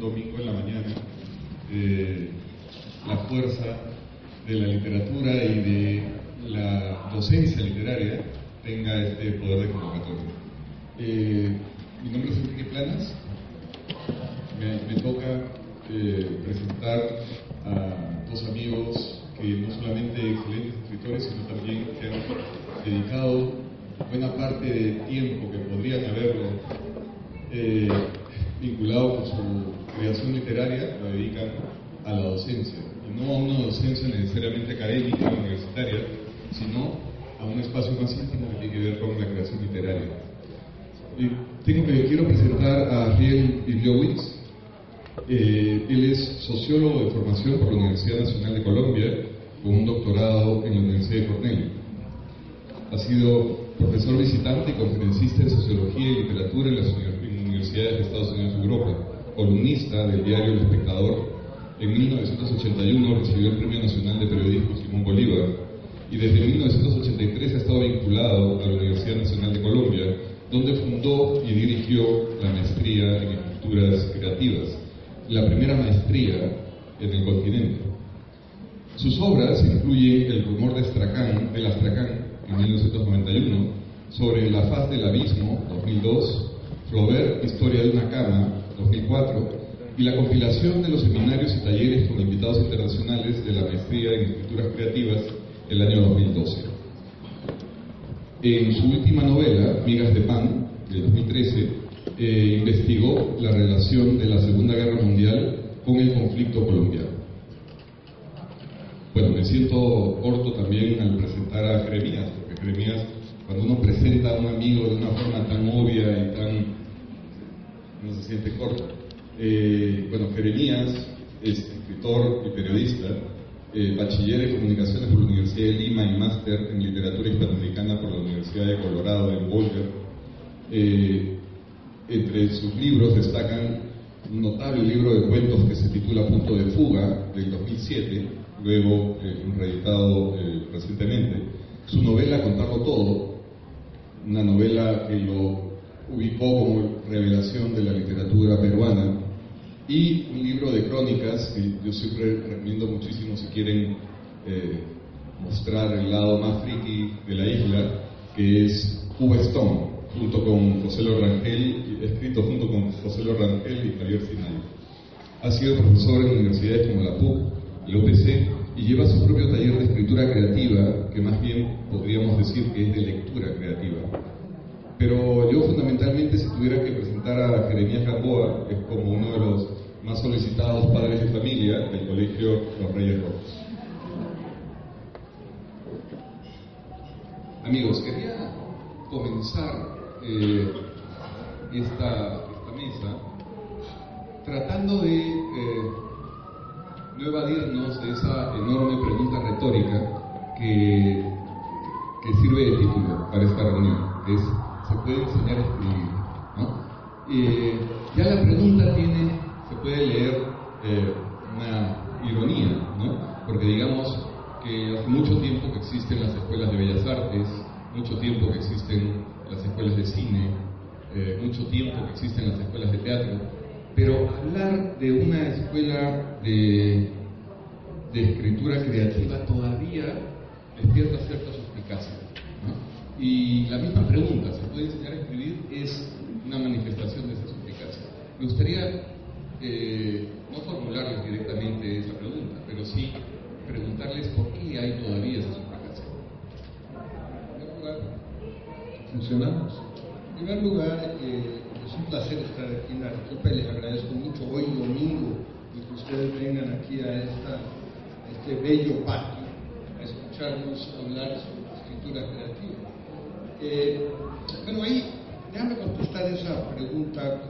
domingo en la mañana, eh, la fuerza de la literatura y de la docencia literaria tenga este poder de convocatoria. Eh, mi nombre es Enrique Planas. Me, toca eh, presentar a dos amigos que no solamente excelentes escritores, sino también que han dedicado buena parte del tiempo que podrían haberlo vinculado con su creación literaria, lo dedican a la docencia. Y no a una docencia necesariamente académica universitaria, sino a un espacio más íntimo que tiene que ver con la creación literaria. Tengo que, quiero presentar a Ariel Ibliowicz. Eh, él es sociólogo de formación por la Universidad Nacional de Colombia, con un doctorado en la Universidad de Cornell. Ha sido profesor visitante y conferencista en sociología y literatura en las universidades de Estados Unidos y Europa, columnista del diario El Espectador. En 1981 recibió el Premio Nacional de Periodismo Simón Bolívar y desde 1983 ha estado vinculado a la Universidad Nacional de Colombia, donde fundó y dirigió la maestría en escrituras creativas, la primera maestría en el continente. Sus obras incluyen El rumor de Astracán, del Astracán, en 1991, Sobre la faz del abismo, 2002, Flaubert, Historia de una cama, 2004, y la compilación de los seminarios y talleres con invitados internacionales de la maestría en escrituras creativas el año 2012. En su última novela, Migas de Pan, de 2013, eh, investigó la relación de la Segunda Guerra Mundial con el conflicto colombiano. Bueno, me siento corto también al presentar a Jeremías, porque Jeremías, cuando uno presenta a un amigo de una forma tan obvia y tan... no se siente corto. Eh, bueno, Jeremías es escritor y periodista, eh, bachiller en comunicaciones por la Universidad de Lima y máster en literatura hispanoamericana por la Universidad de Colorado en Boulder. Eh, entre sus libros destacan un notable libro de cuentos que se titula Punto de Fuga del 2007, luego eh, reeditado eh, recientemente. Su novela Contarlo Todo, una novela que lo ubicó como revelación de la literatura peruana, y un libro de crónicas que yo siempre recomiendo muchísimo si quieren eh, mostrar el lado más friki de la isla, que es Cuba Stone, junto con José Rangel, escrito junto con José Rangel y Javier Sinay. Ha sido profesor en universidades como la PUC, el OPC, y lleva su propio taller de escritura creativa, que más bien podríamos decir que es de lectura creativa. Pero yo fundamentalmente, si tuviera que presentar a Jeremías Gamboa, es como uno de los más solicitados padres de familia del Colegio Los Reyes Rojos. Amigos, quería comenzar eh, esta, esta, mesa tratando de eh, no evadirnos de esa enorme pregunta retórica que, que sirve de título para esta reunión. Es, ¿se puede enseñar a escribir? ¿no? Eh, ya la pregunta tiene, se puede leer eh, una ironía, ¿no? Porque digamos que hace mucho tiempo que existen las escuelas de bellas artes, mucho tiempo que existen las escuelas de cine, eh, mucho tiempo que existen las escuelas de teatro, pero hablar de una escuela de, de escritura creativa todavía despierta cierta suspicacia. Y la misma pregunta, ¿se puede enseñar a escribir? Es una manifestación de esa suspicacia. Me gustaría eh, no formularles directamente esa pregunta, pero sí preguntarles por qué hay todavía esa suspicacia. En primer lugar, ¿funcionamos? En primer lugar, eh, es un placer estar aquí en Arequipa y les agradezco mucho hoy domingo y que ustedes vengan aquí a, esta, a este bello patio a escucharnos hablar sobre escritura creativa. Eh, bueno, ahí déjame contestar esa pregunta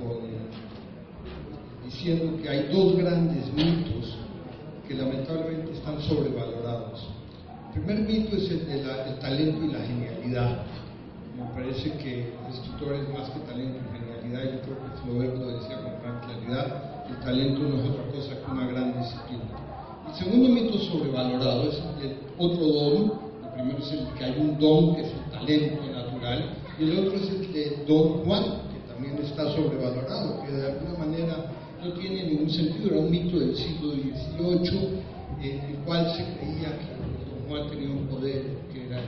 diciendo que hay dos grandes mitos que lamentablemente están sobrevalorados. El primer mito es el del talento y la genialidad. Me parece que el escritor es más que talento y genialidad. Yo creo que Flaubert lo decía con gran claridad. El talento no es otra cosa que una gran disciplina. El segundo mito sobrevalorado es el otro don. El primero es el que hay un don, que es el talento y el otro es el de Don Juan, que también está sobrevalorado, que de alguna manera no tiene ningún sentido. Era un mito del siglo XVIII, en el cual se creía que Don Juan tenía un poder que era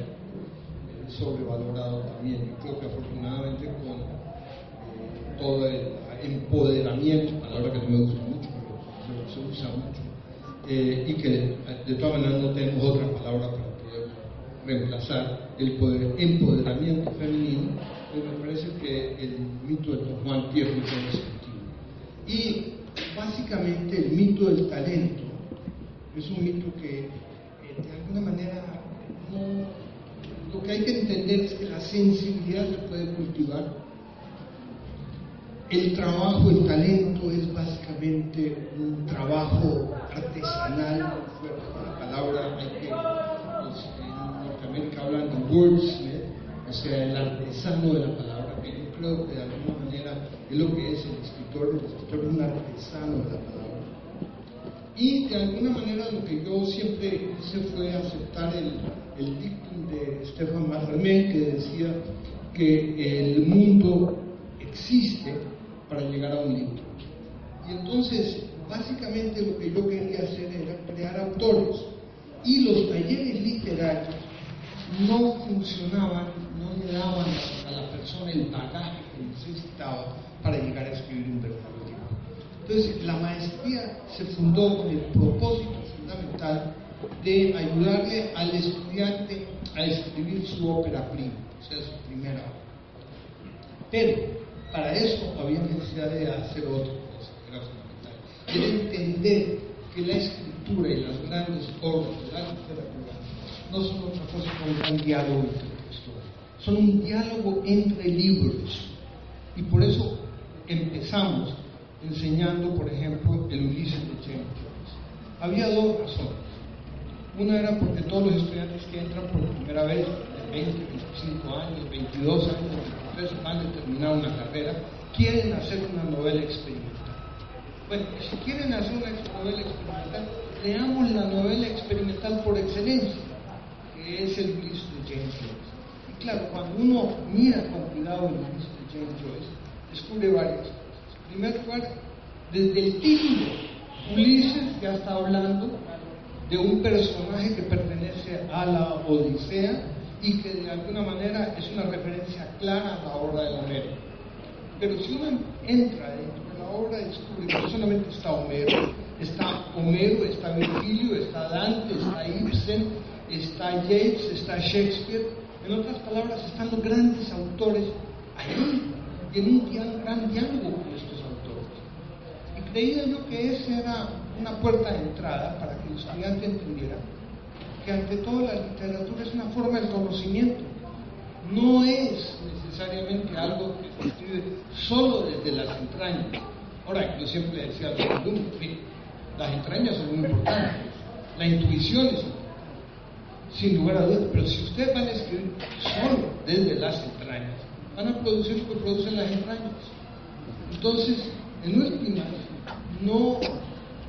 sobrevalorado también. Y creo que afortunadamente con eh, todo el empoderamiento, palabra que no me gusta mucho, pero se, usa mucho, eh, y que de todas maneras no tenemos otra palabra para reemplazar el poder, empoderamiento femenino, pues me parece que el mito de Don Juan tiene mucho sentido. Y básicamente el mito del talento es un mito que eh, de alguna manera no lo que hay que entender es que la sensibilidad se puede cultivar. El trabajo, el talento es básicamente un trabajo artesanal, la palabra hay que, en Norteamérica hablan de wordsmith, o sea, el artesano de la palabra, que yo creo que de alguna manera es lo que es el escritor, el escritor es un artesano de la palabra. Y de alguna manera lo que yo siempre hice fue aceptar el, el dictum de Stefan Mallarmé que decía que el mundo existe para llegar a un libro. Y entonces, básicamente lo que yo quería hacer era crear autores. Y los talleres literarios no funcionaban, no le daban a la persona el bagaje que necesitaba para llegar a escribir un verdadero libro. Entonces, la maestría se fundó con el propósito fundamental de ayudarle al estudiante a escribir su ópera prima, o sea, su primera obra. Pero para eso había necesidad de hacer otra cosa, que era fundamental, era entender que la escritura y las grandes obras de la literatura no son otra cosa que un diálogo intelectual, son un diálogo entre libros. Y por eso empezamos enseñando, por ejemplo, el Ulises de James Joyce. Había dos razones. Una era porque todos los estudiantes que entran por primera vez, de 20, 25 años, 22 años, 23, van a terminar una carrera, quieren hacer una novela experimental. Bueno, si quieren hacer una novela experimental, leamos la novela experimental por excelencia, es el Ulises de James Joyce. Y claro, cuando uno mira con cuidado el Ulises de James Joyce, descubre varias cosas. En primer lugar, desde el título, Ulises ya está hablando de un personaje que pertenece a la Odisea y que de alguna manera es una referencia clara a la obra de Homero. Pero si uno entra dentro de la obra, descubre que no solamente está Homero, está Homero, está Virgilio, está Dante, está Ibsen, está Yates, está Shakespeare. En otras palabras, están los grandes autores ahí, y en un gran diálogo con estos autores. Y creía yo que ese era una puerta de entrada para que el estudiante entendiera que ante todo la literatura es una forma de conocimiento, no es necesariamente algo que se escribe solo desde las entrañas. Ahora, yo siempre decía a los alumnos, las entrañas son muy importantes, la intuición es sin lugar a dudas, pero si ustedes van a escribir solo desde las entrañas, van a producir lo que producen las entrañas. Entonces, en últimas, no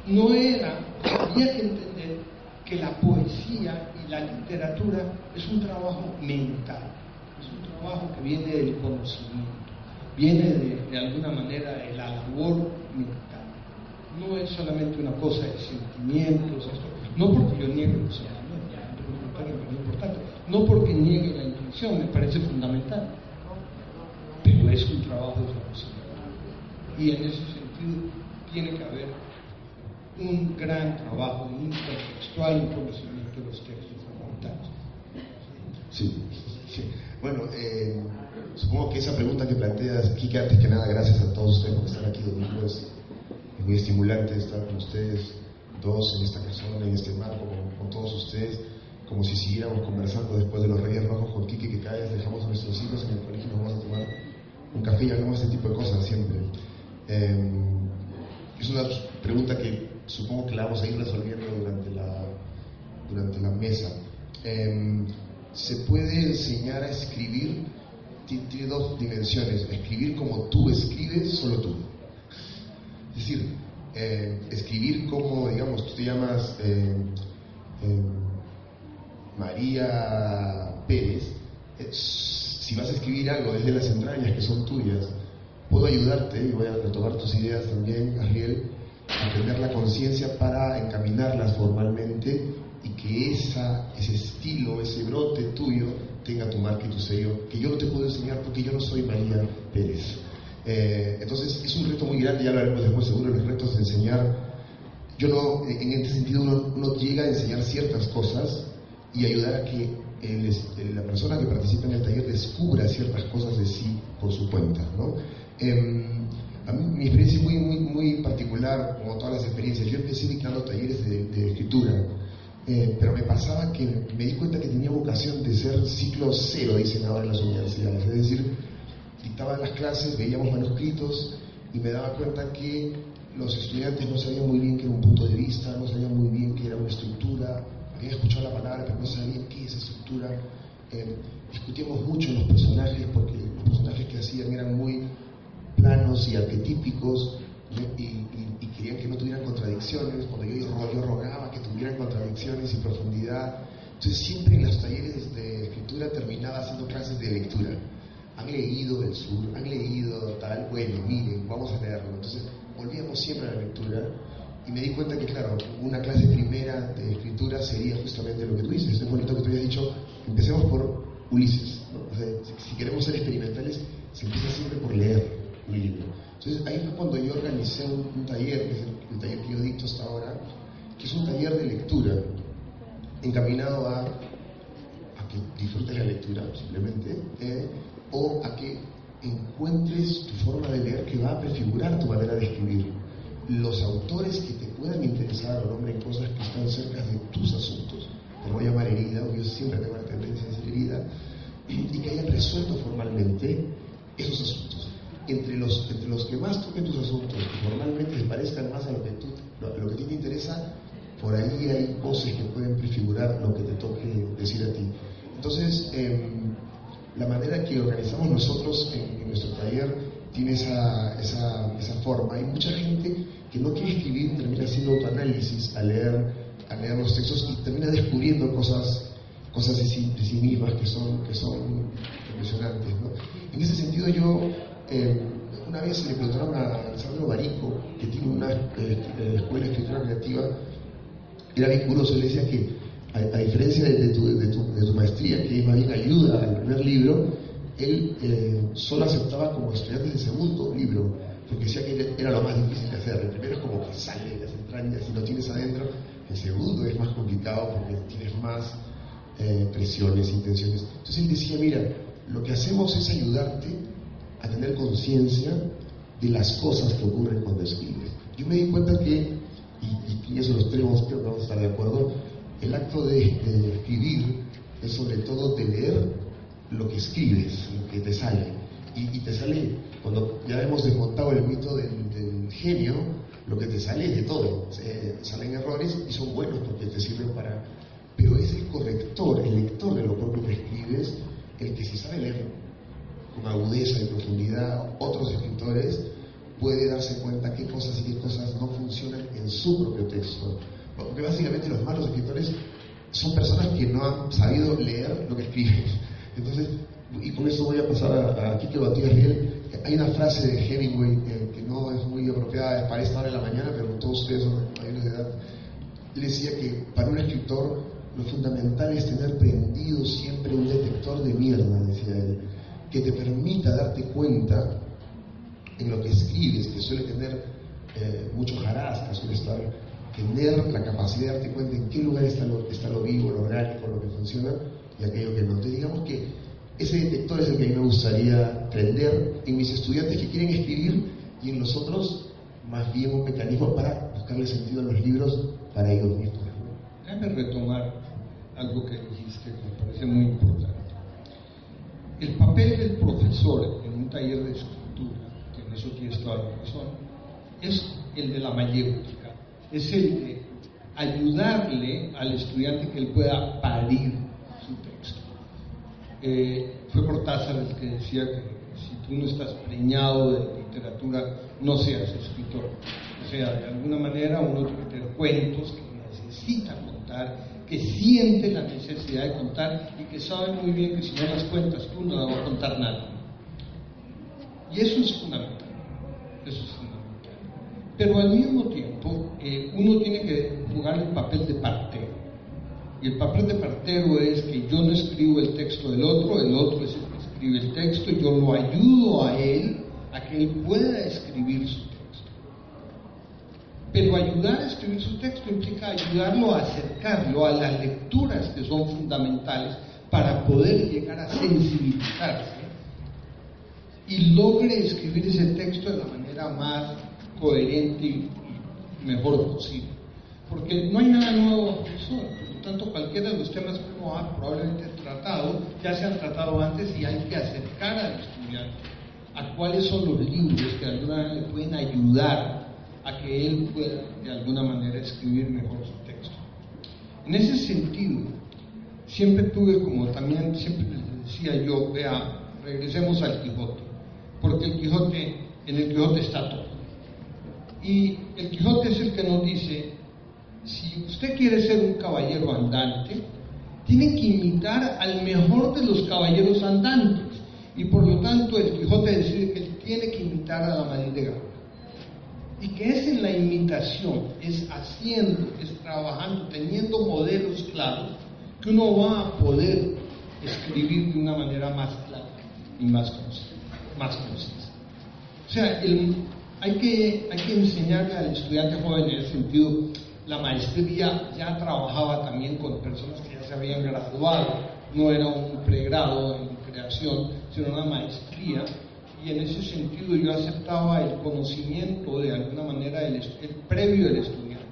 no era, había que entender que la poesía y la literatura es un trabajo mental, es un trabajo que viene del conocimiento, viene de, alguna manera de la labor mental. No es solamente una cosa de sentimientos, no porque yo niegue los sentimientos, no porque niegue la intuición, me parece fundamental, pero es un trabajo de. Y en ese sentido tiene que haber un gran trabajo intertextual y conocimiento de los textos fundamentales. Sí, sí. Bueno, eh, supongo que esa pregunta que planteas, Kike, antes que nada, gracias a todos ustedes por estar aquí domingo. Es, muy estimulante estar con ustedes dos en esta persona, en este marco, con, todos ustedes, como si siguiéramos conversando después de los Reyes Rojos con Kike, que cada vez dejamos a nuestros hijos en el colegio y nos vamos a tomar un café y hablamos este tipo de cosas siempre. Eh, es una pregunta que supongo que la vamos a ir resolviendo durante la, durante la mesa. Em, ¿Se puede enseñar a escribir? Tiene dos dimensiones. Escribir como tú escribes, solo tú. Es decir, eh, escribir como, digamos, tú te llamas eh, eh, María Pérez. si vas a escribir algo desde las entrañas que son tuyas, puedo ayudarte, y voy a retomar tus ideas también, Ariel, a tener la conciencia para encaminarlas formalmente y que esa, ese estilo, ese brote tuyo tenga tu marca y tu sello, que yo no te puedo enseñar porque yo no soy María Pérez. Eh, entonces es un reto muy grande, ya lo haremos después seguro, los retos de enseñar. Yo no, en este sentido, uno, llega a enseñar ciertas cosas y ayudar a que la persona que participa en el taller descubra ciertas cosas de sí por su cuenta. ¿no? Em, a mí, mi experiencia es muy, muy, muy particular, como todas las experiencias. Yo empecé dictando talleres de, escritura, eh, pero me pasaba que me di cuenta que tenía vocación de ser ciclo cero, dicen ahora en las universidades. Es decir, dictaba las clases, veíamos manuscritos y me daba cuenta que los estudiantes no sabían muy bien qué era un punto de vista, no sabían muy bien qué era una estructura, habían escuchado la palabra pero no sabían qué es estructura. Eh, discutíamos mucho los personajes porque los personajes que hacían eran muy planos y arquetípicos y, querían que no tuvieran contradicciones. Cuando yo, yo rogaba que tuvieran contradicciones y profundidad. Entonces siempre en los talleres de escritura terminaba haciendo clases de lectura han leído el sur, han leído tal, bueno, miren, vamos a leerlo. Entonces volvíamos siempre a la lectura y me di cuenta que, claro, una clase primera de escritura sería justamente lo que tú dices. Es bonito que tú hayas dicho, empecemos por Ulises. si, queremos ser experimentales, se empieza siempre por leer un libro. Entonces ahí fue cuando yo organicé un, taller, que es el, taller que yo dicto hasta ahora, que es un taller de lectura encaminado a, que disfrutes la lectura simplemente. Eh, o a que encuentres tu forma de leer que va a prefigurar tu manera de escribir. Los autores que te puedan interesar o nombren cosas que están cerca de tus asuntos, te voy a llamar herida, o yo siempre tengo la tendencia a ser herida, y que hayan resuelto formalmente esos asuntos. Entre los, entre los que más toquen tus asuntos, que formalmente les parezcan más a lo que, tú, lo, que a ti te interesa, por ahí hay voces que pueden prefigurar lo que te toque decir a ti. Entonces, eh, la manera que organizamos nosotros en, nuestro taller tiene esa, esa, esa, forma. Hay mucha gente que no quiere escribir, termina haciendo autoanálisis leer, a leer los textos y termina descubriendo cosas, cosas de sí, de sí mismas que son, que son impresionantes. En ese sentido yo... Eh, una vez le preguntaron a Alessandro Barico, que tiene una eh, eh, escuela de escritura creativa, era bien curioso, le decía que a, diferencia de, tu, maestría, que más bien ayuda al primer libro, él eh, solo aceptaba como estudiante el segundo libro, porque decía que era lo más difícil de hacer. El primero es como que sale de las entrañas y lo tienes adentro. El segundo es más complicado porque tienes más eh, presiones, intenciones. Entonces él decía, mira, lo que hacemos es ayudarte a tener conciencia de las cosas que ocurren cuando escribes. Yo me di cuenta que, y, y, eso los tenemos, creo que vamos a estar de acuerdo, el acto de, escribir es sobre todo de leer lo que escribes, lo que te sale. Y, te sale, cuando ya hemos desmontado el mito del, genio, lo que te sale es de todo. salen errores y son buenos porque te sirven para... Pero es el corrector, el lector de lo propio que escribes, el que si sabe leer con agudeza y profundidad otros escritores, puede darse cuenta qué cosas y qué cosas no funcionan en su propio texto porque básicamente los malos escritores son personas que no han sabido leer lo que escriben. Entonces, y con eso voy a pasar a, a Kike Riel. Hay una frase de Hemingway que no es muy apropiada para esta hora de la mañana, pero todos ustedes son mayores de edad. Él decía que para un escritor lo fundamental es tener prendido siempre un detector de mierda, decía él, que te permita darte cuenta en lo que escribes, que suele tener eh, mucho jarasca, suele estar tener la capacidad de darte cuenta en qué lugar está lo, está lo vivo, lo orgánico, lo que funciona y aquello que no. Entonces digamos que ese detector es el que a mí me gustaría prender en mis estudiantes que quieren escribir y en los otros más bien un mecanismo para buscarle sentido a los libros para ellos mismos. Déjame retomar algo que dijiste que me parece muy importante. El papel del profesor en un taller de escritura, que en eso tienes toda la razón, es el de la mayéutica, es el de ayudarle al estudiante que él pueda parir su texto. Eh, fue Cortázar el que decía que si tú no estás preñado de literatura, no seas escritor. O sea, de alguna manera uno tiene que tener cuentos que necesita contar, que siente la necesidad de contar y que sabe muy bien que si no las cuentas tú no vas a contar nada. Y eso es fundamental. Eso es fundamental. Pero al mismo tiempo, eh, uno tiene que jugar el papel de partero. Y el papel de partero es que yo no escribo el texto del otro, el otro es el que escribe el texto, yo lo ayudo a él a que él pueda escribir su. Pero ayudar a escribir su texto implica ayudarlo a acercarlo a las lecturas que son fundamentales para poder llegar a sensibilizarse y logre escribir ese texto de la manera más coherente y mejor posible. Porque no hay nada nuevo. Por lo tanto, cualquiera de los temas que uno ha probablemente tratado ya se han tratado antes y hay que acercar al estudiante a cuáles son los libros que alguna manera le pueden ayudar a que él pueda de alguna manera escribir mejor su texto. En ese sentido, siempre tuve como también siempre les decía yo, vea, regresemos al Quijote porque el Quijote, en el Quijote está todo. Y el Quijote es el que nos dice, si usted quiere ser un caballero andante, tiene que imitar al mejor de los caballeros andantes. Y por lo tanto el Quijote decide que él tiene que imitar a la Gaulle. Y que es en la imitación, es haciendo, es trabajando, teniendo modelos claros, que uno va a poder escribir de una manera más clara y más concisa. O sea, hay, que, hay que enseñarle al estudiante joven en ese sentido, la maestría ya trabajaba también con personas que ya se habían graduado, no era un pregrado en creación, sino una maestría, y en ese sentido yo aceptaba el conocimiento de alguna manera, el, el previo del estudiante.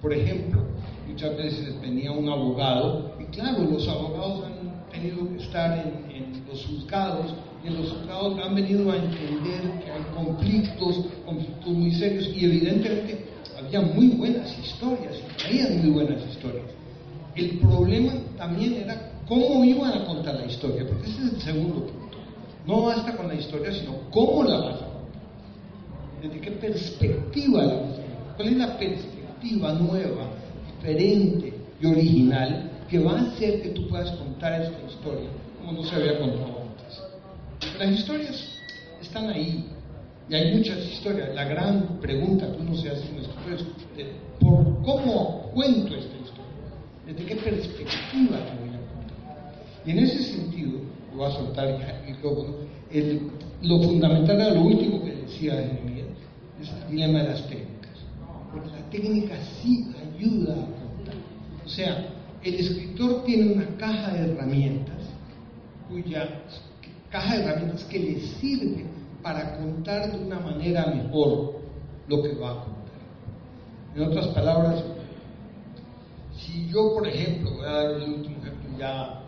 Por ejemplo, muchas veces venía un abogado, y claro, los abogados han tenido que estar en, los juzgados en los juzgados han venido a entender que hay conflictos, conflictos muy serios y evidentemente había muy buenas historias, traían muy buenas historias. El problema también era cómo iban a contar la historia, porque ese es el segundo punto. No basta con la historia, sino cómo la vas a contar. Desde qué perspectiva la vas a contar. ¿Cuál es la perspectiva nueva, diferente y original que va a hacer que tú puedas contar esta historia como no se había contado las historias están ahí. Y hay muchas historias. La gran pregunta que uno se hace en escritor es, ¿por cómo cuento esta historia? ¿Desde qué perspectiva la voy a contar? Y en ese sentido, voy a soltar el micrófono, el, lo fundamental era lo último que decía Jeremías, es el dilema de las técnicas. Porque la técnica sí ayuda a contar. O sea, el escritor tiene una caja de herramientas cuya caja de herramientas que le sirve para contar de una manera mejor lo que va a contar. En otras palabras, si yo, por ejemplo, voy a dar el último ejemplo ya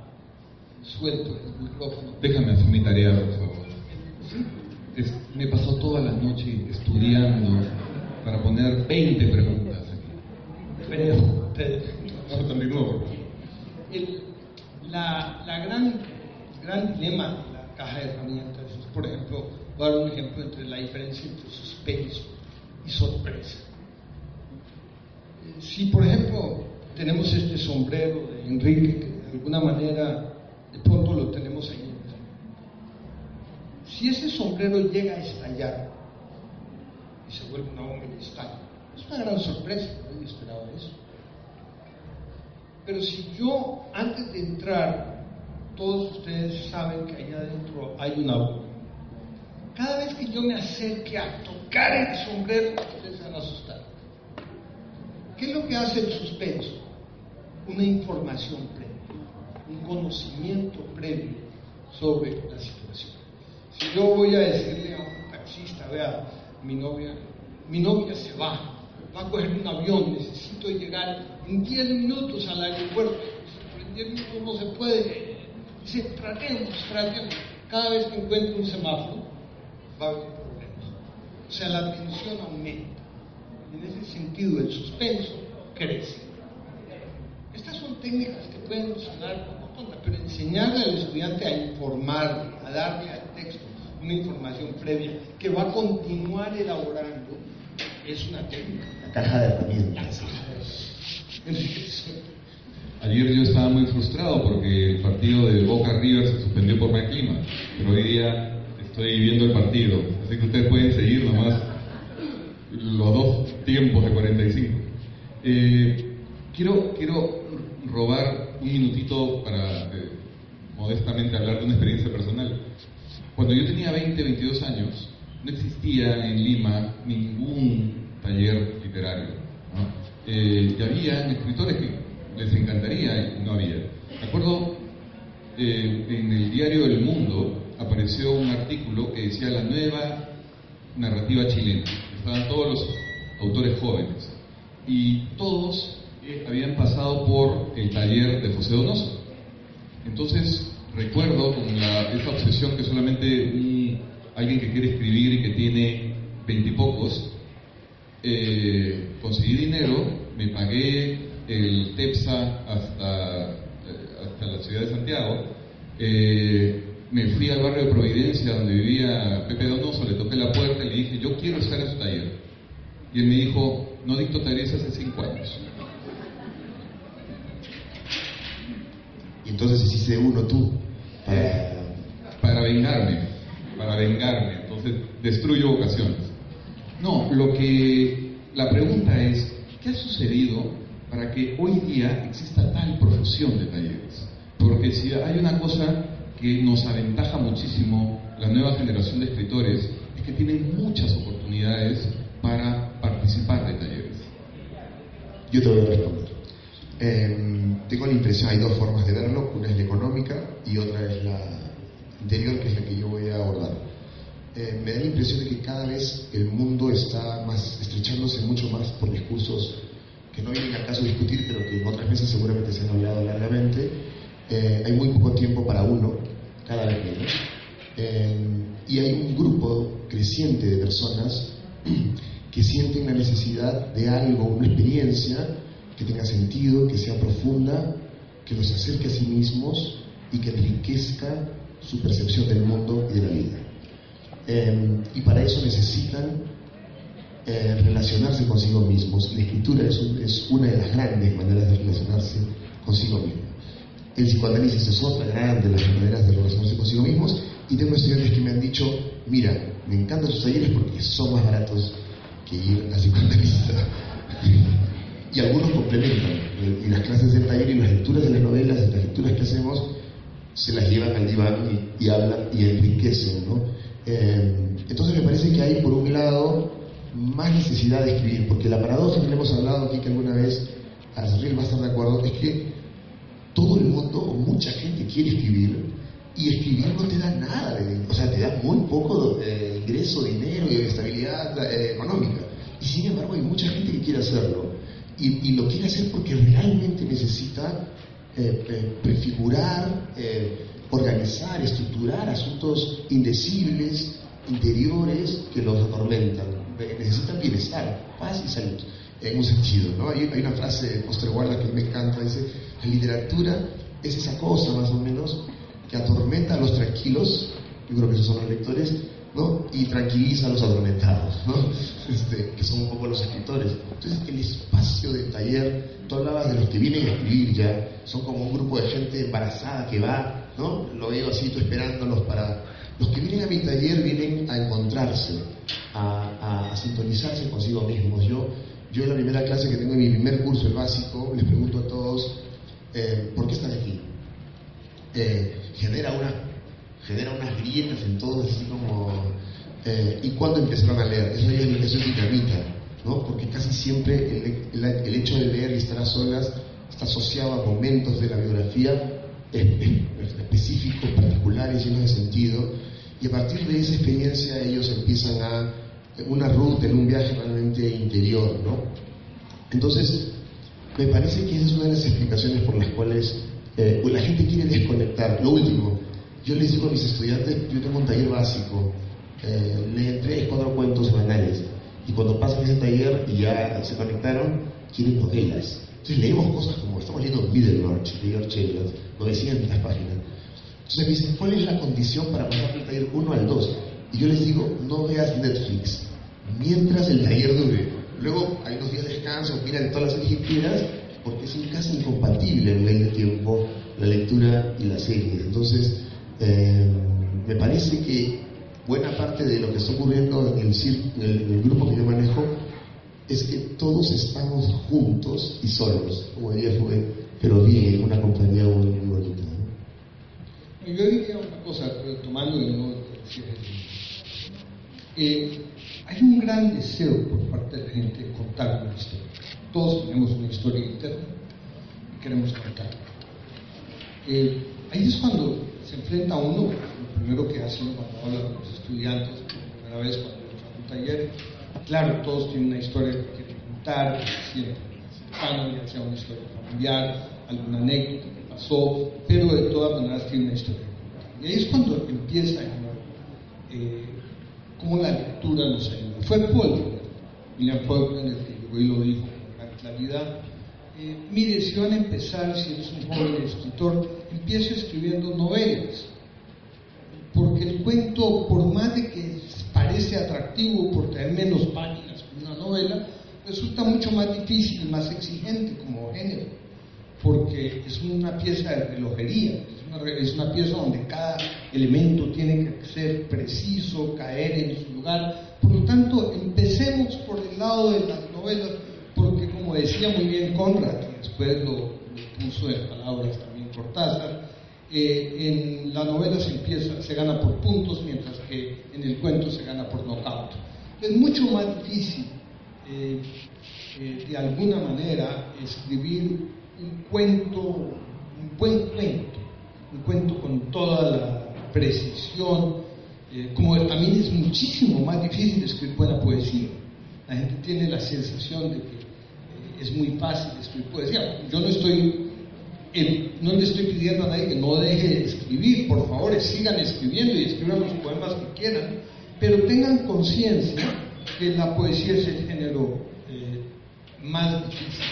suelto el micrófono. Déjame hacer mi tarea, por favor. me he pasado toda la noche estudiando para poner 20 preguntas aquí. El, la, la gran, gran dilema caja de herramientas. Por ejemplo, voy a dar un ejemplo entre la diferencia entre suspenso y sorpresa. Si, por ejemplo, tenemos este sombrero de Enrique, que de alguna manera de pronto lo tenemos ahí, si ese sombrero llega a estallar y se vuelve una bomba de estalla, es una gran sorpresa, nadie esperaba eso. Pero si yo, antes de entrar todos ustedes saben que allá adentro hay una bomba. Cada vez que yo me acerque a tocar el sombrero, ustedes se van a asustar. ¿Qué es lo que hace el suspenso? Una información un conocimiento previo sobre la situación. Si yo voy a decirle a un taxista, vea, mi novia, mi novia se va, va a coger un avión, necesito llegar en 10 minutos al aeropuerto. En 10 minutos no se puede Dice, tratemos, tratemos. Cada vez que encuentre un semáforo, va a haber problemas. O sea, la tensión aumenta. En ese sentido, el suspenso crece. Estas son técnicas que pueden sonar pero enseñarle al estudiante a informarle, a darle al texto una información previa que va a continuar elaborando, es una técnica. La caja de herramientas. Ayer yo estaba muy frustrado porque el partido de Boca River se suspendió por mal clima, pero hoy día estoy viendo el partido, así que ustedes pueden seguir nomás los dos tiempos de 45. Eh, quiero, quiero robar un minutito para eh, modestamente hablar de una experiencia personal. Cuando yo tenía 20, 22 años, no existía en Lima ningún taller literario. Eh, y había escritores que les encantaría y no había. Me acuerdo, en el diario El Mundo apareció un artículo que decía la nueva narrativa chilena. Estaban todos los autores jóvenes y todos habían pasado por el taller de José Donoso. Entonces recuerdo con esa obsesión que solamente alguien que quiere escribir y que tiene veintipocos, eh, conseguí dinero, me pagué el TEPSA hasta, eh, hasta la ciudad de Santiago, eh, me fui al barrio de Providencia donde vivía Pepe Donoso, le toqué la puerta y le dije, yo quiero estar en su taller. Y él me dijo, no dicto talleres hace cinco años. Y entonces hiciste uno tú para... vengarme, para vengarme. Entonces destruyo vocaciones. No, lo que la pregunta es, ¿qué ha sucedido para que hoy día exista tal profusión de talleres? Porque si hay una cosa que nos aventaja muchísimo la nueva generación de escritores es que tienen muchas oportunidades para participar de talleres. Yo te voy a responder. Em, tengo la impresión, hay dos formas de verlo, una es la económica y otra es la interior, que es la que yo voy a abordar. Em, me da la impresión de que cada vez el mundo está más estrechándose mucho más por discursos que no vienen al caso de discutir, pero que en otras veces seguramente se han hablado largamente. Eh, hay muy poco tiempo para uno, cada vez menos. Em, y hay un grupo creciente de personas que sienten la necesidad de algo, una experiencia que tenga sentido, que sea profunda, que los acerque a sí mismos y que enriquezca su percepción del mundo y de la vida. Em, y para eso necesitan eh, relacionarse consigo mismos. La escritura es, es, una de las grandes maneras de relacionarse consigo mismo. El psicoanálisis es otra gran de las maneras de relacionarse consigo mismos. Y tengo estudiantes que me han dicho, mira, me encantan sus talleres porque son más baratos que ir a psicoanalista. y algunos complementan. Y las clases del taller y las lecturas de las novelas, las lecturas que hacemos, se las llevan al diván y, hablan y enriquecen. ¿no? Eh, entonces me parece que hay, por un lado, más necesidad de escribir, porque la paradoja que le hemos hablado aquí, que alguna vez Azriel va a estar de acuerdo, es que todo el mundo o mucha gente quiere escribir y escribir no te da nada, de, o sea, te da muy poco eh, ingreso, dinero y estabilidad eh, económica. Y sin embargo hay mucha gente que quiere hacerlo y, lo quiere hacer porque realmente necesita eh, prefigurar, organizar, estructurar asuntos indecibles, interiores que los atormentan. Necesitan bienestar, paz y salud en un sentido. ¿no? Hay, hay una frase de Posterguarda que me encanta, dice, la literatura es esa cosa más o menos que atormenta a los tranquilos, yo creo que esos son los lectores, y tranquiliza a los atormentados, ¿no? este, que son un poco los escritores. Entonces, el espacio del taller, tú hablabas de los que vienen a escribir ya, son como un grupo de gente embarazada que va, ¿no? lo veo así, tú esperándolos para... Los que vienen a mi taller vienen a encontrarse, a, a sintonizarse consigo mismos. Yo yo en la primera clase que tengo en mi primer curso, el básico, les pregunto a todos, eh, ¿por qué están aquí? Eh, genera, una, genera unas grietas en todos, así como... Eh, ¿Y cuándo empezaron a leer? Eso, eso es dinamita, ¿no? Porque casi siempre el, el, hecho de leer y estar a solas está asociado a momentos de la biografía específicos, particulares, llenos de sentido, y a partir de esa experiencia ellos empiezan a una ruta, en un viaje realmente interior, ¿no? Entonces, me parece que esa es una de las explicaciones por las cuales eh, la gente quiere desconectar. Lo último, yo les digo a mis estudiantes, yo tengo un taller básico, eh, leen tres, cuatro cuentos semanales, y cuando pasan ese taller y ya se conectaron, quieren novelas. Entonces leemos cosas como, estamos leyendo Middlemarch, de George Eliot, 900 páginas. Entonces me dicen, ¿cuál es la condición para pasar del taller 1 al 2? Y yo les digo, no veas Netflix mientras el taller dure. Luego hay unos días de descanso, mira de todas las series que quieras, porque es casi incompatible el nivel de tiempo, la lectura y las series. Entonces, eh, me parece que buena parte de lo que está ocurriendo en el, en el grupo que yo manejo es que todos estamos juntos y solos, como diría fue, pero bien, en una compañía muy, bonita. Yo diría una cosa, tomando de nuevo eh, hay un gran deseo por parte de la gente de contar una historia. Todos tenemos una historia interna y queremos contarla. Eh, ahí es cuando se enfrenta uno, lo primero que hace cuando habla con los estudiantes, por primera vez cuando a un taller, claro, todos tienen una historia que contar, siempre ya sea una historia familiar, alguna anécdota que pasó, pero de todas maneras tiene una historia. Y ahí es cuando empieza eh, cómo la lectura nos ayuda. Fue Paul, William Faulkner, el que llegó y lo dijo con gran claridad. Eh, mire, si van a empezar, si eres un joven escritor, empiece escribiendo novelas. Porque el cuento, por más de que parece atractivo por tener menos páginas que una novela, resulta mucho más difícil más exigente como género, porque es una pieza de relojería, es una, pieza donde cada elemento tiene que ser preciso, caer en su lugar. Por lo tanto, empecemos por el lado de las novelas, porque como decía muy bien Conrad, después lo, puso en palabras también Cortázar, eh, en la novela se empieza, se gana por puntos, mientras que en el cuento se gana por knockout. Es mucho más difícil, eh, eh, de alguna manera, escribir un cuento, un buen cuento, un cuento con toda la precisión, como también es muchísimo más difícil escribir buena poesía. La gente tiene la sensación de que es muy fácil escribir poesía. Yo no estoy no le estoy pidiendo a nadie que no deje de escribir, por favor, sigan escribiendo y escriban los poemas que quieran, pero tengan conciencia que la poesía es el género eh, más difícil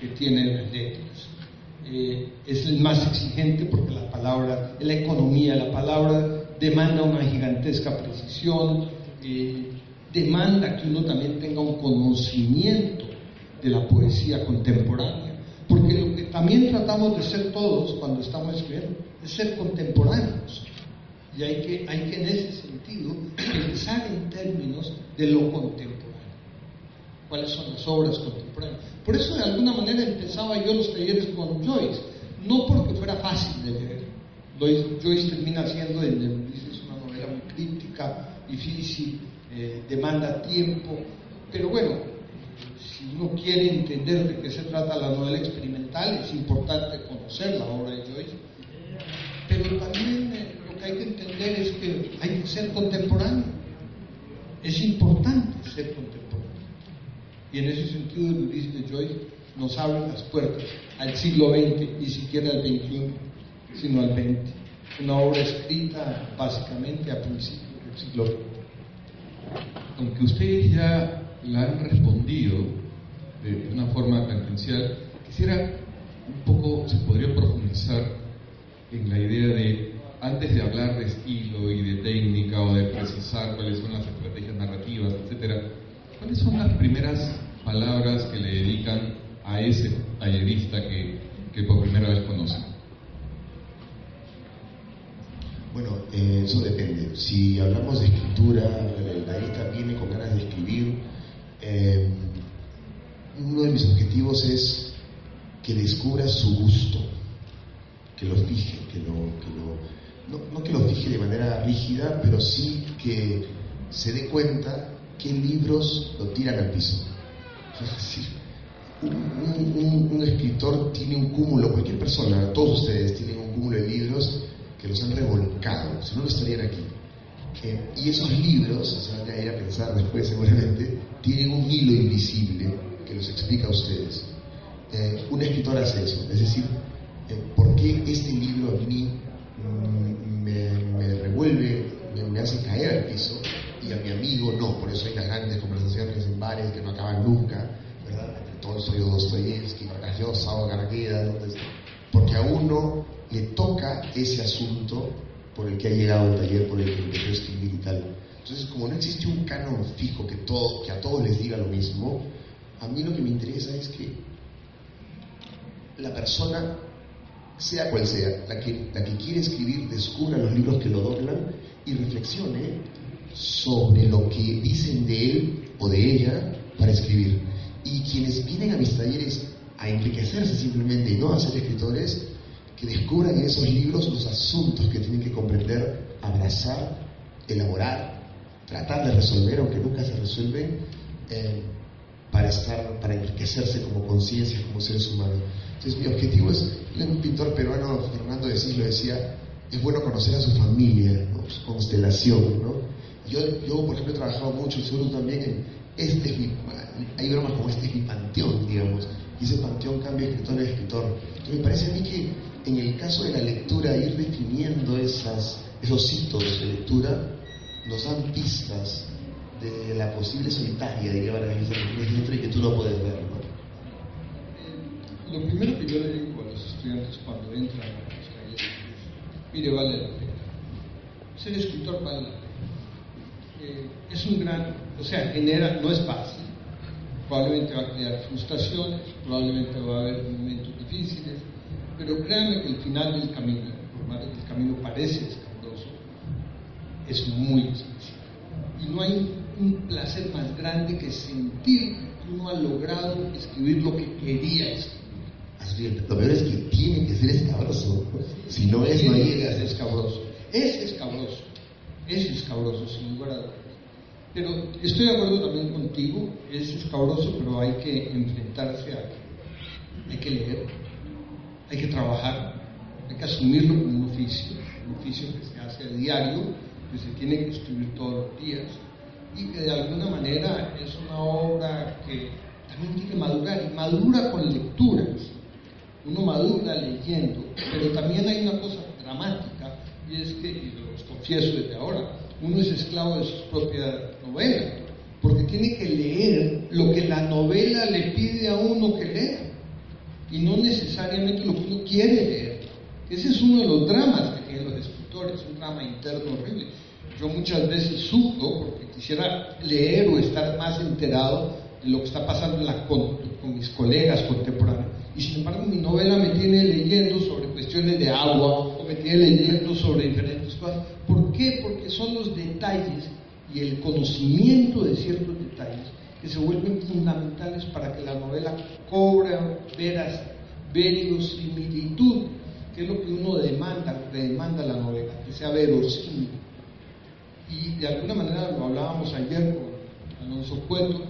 que tienen las letras. Eh, es el más exigente porque la palabra, la economía, la palabra demanda una gigantesca precisión, eh, demanda que uno también tenga un conocimiento de la poesía contemporánea también tratamos de ser todos cuando estamos escribiendo es ser contemporáneos. Y hay que, hay que en ese sentido pensar en términos de lo contemporáneo. ¿Cuáles son las obras contemporáneas? Por eso de alguna manera empezaba yo los talleres con Joyce, no porque fuera fácil de leer. Joyce, termina siendo, es una novela muy crítica, difícil, eh, demanda tiempo, pero bueno, si uno quiere entender de qué se trata la novela experimental, es importante conocer la obra de Joyce. Pero también eh, lo que hay que entender es que hay que ser contemporáneo. Es importante ser contemporáneo. Y en ese sentido, el Ulises de Joyce nos abre las puertas al siglo XX, ni siquiera al XXI, sino al XX. Una obra escrita básicamente a principios del siglo XX. Aunque ustedes ya la han respondido, de una forma tangencial, quisiera un poco, se podría profundizar en la idea de, antes de hablar de estilo y de técnica o de precisar cuáles son las estrategias narrativas, etcétera, ¿cuáles son las primeras palabras que le dedican a ese tallerista que, que por primera vez conoce? Bueno, eh, eso depende. Si hablamos de escritura, el tallerista viene con ganas de escribir. Eh, uno de mis objetivos es que descubra su gusto, que lo fije, que lo, no, que lo fije de manera rígida, pero sí que se dé cuenta qué libros lo tiran al piso. Es decir, un, escritor tiene un cúmulo, cualquier persona, todos ustedes tienen un cúmulo de libros que los han revolcado, si no, no estarían aquí. Eh, y esos libros, se van a ir a pensar después seguramente, tienen un hilo invisible que los explica a ustedes. Eh, un escritor hace eso, es decir, eh, ¿por qué este libro a mí mm, me, revuelve, me, hace caer al piso? Y a mi amigo no. Por eso hay las grandes conversaciones en bares que no acaban nunca, ¿verdad? Entre soy Dostoyevsky, Vargas o Garqueda, porque a uno le toca ese asunto por el que ha llegado el taller, por el que empezó a escribir y tal. Entonces, como no existe un canon fijo que, todo, que a todos les diga lo mismo, a mí lo que me interesa es que la persona, sea cual sea, la que, la que quiere escribir, descubra los libros que lo doblan y reflexione sobre lo que dicen de él o de ella para escribir. Y quienes vienen a mis talleres a enriquecerse simplemente y no a ser escritores, que descubran en esos libros los asuntos que tienen que comprender, abrazar, elaborar, tratar de resolver, aunque nunca se resuelven, eh, para estar, para enriquecerse como conciencia, como seres humanos. Entonces mi objetivo es, un pintor peruano, Fernando de lo decía, es bueno conocer a su familia, su constelación, ¿no? Yo, yo, por ejemplo, he trabajado mucho, seguro también, en este hay bromas como este es mi panteón, digamos, y ese panteón cambia escritor a escritor. Entonces me parece a mí que en el caso de la lectura, ir definiendo esas, esos hitos de lectura nos dan pistas de la posible solitaria de llevar a letra y que tú no puedes ver. ¿no? Lo primero que yo le digo a los estudiantes cuando entran a los talleres es, mire, vale la pena. Ser escritor vale la pena. Eh, es un gran, o sea, genera, no es fácil, probablemente va a crear frustraciones, probablemente va a haber momentos difíciles, pero créanme que el final del camino, por más que el camino parece escabroso, es muy difícil. Y no hay un placer más grande que sentir que uno ha logrado escribir lo que quería escribir. Lo peor es que tiene que ser escabroso. Si no es, no llega a ser escabroso. Es escabroso. Es escabroso, sin lugar a dudas. Pero estoy de acuerdo también contigo, es escabroso, pero hay que enfrentarse a hay que leer, hay que trabajar, hay que asumirlo como un oficio, un oficio que se hace a diario, que se tiene que escribir todos los días y que de alguna manera es una obra que también tiene que madurar y madura con lecturas. Uno madura leyendo, pero también hay una cosa dramática y es que, y lo confieso desde ahora, uno es esclavo de sus propias novelas, porque tiene que leer lo que la novela le pide a uno que lea y no necesariamente lo que uno quiere leer. Ese es uno de los dramas que tienen los escritores, un drama interno horrible. Yo muchas veces sufro porque quisiera leer o estar más enterado de lo que está pasando con, mis colegas contemporáneos. Y sin embargo mi novela me tiene leyendo sobre cuestiones de agua o me tiene leyendo sobre diferentes cosas. ¿Por qué? Porque son los detalles y el conocimiento de ciertos detalles que se vuelven fundamentales para que la novela cobre veras, verosimilitud, que es lo que uno demanda, le demanda la novela, que sea verosímil. Y de alguna manera lo hablábamos ayer con Alonso Cueto,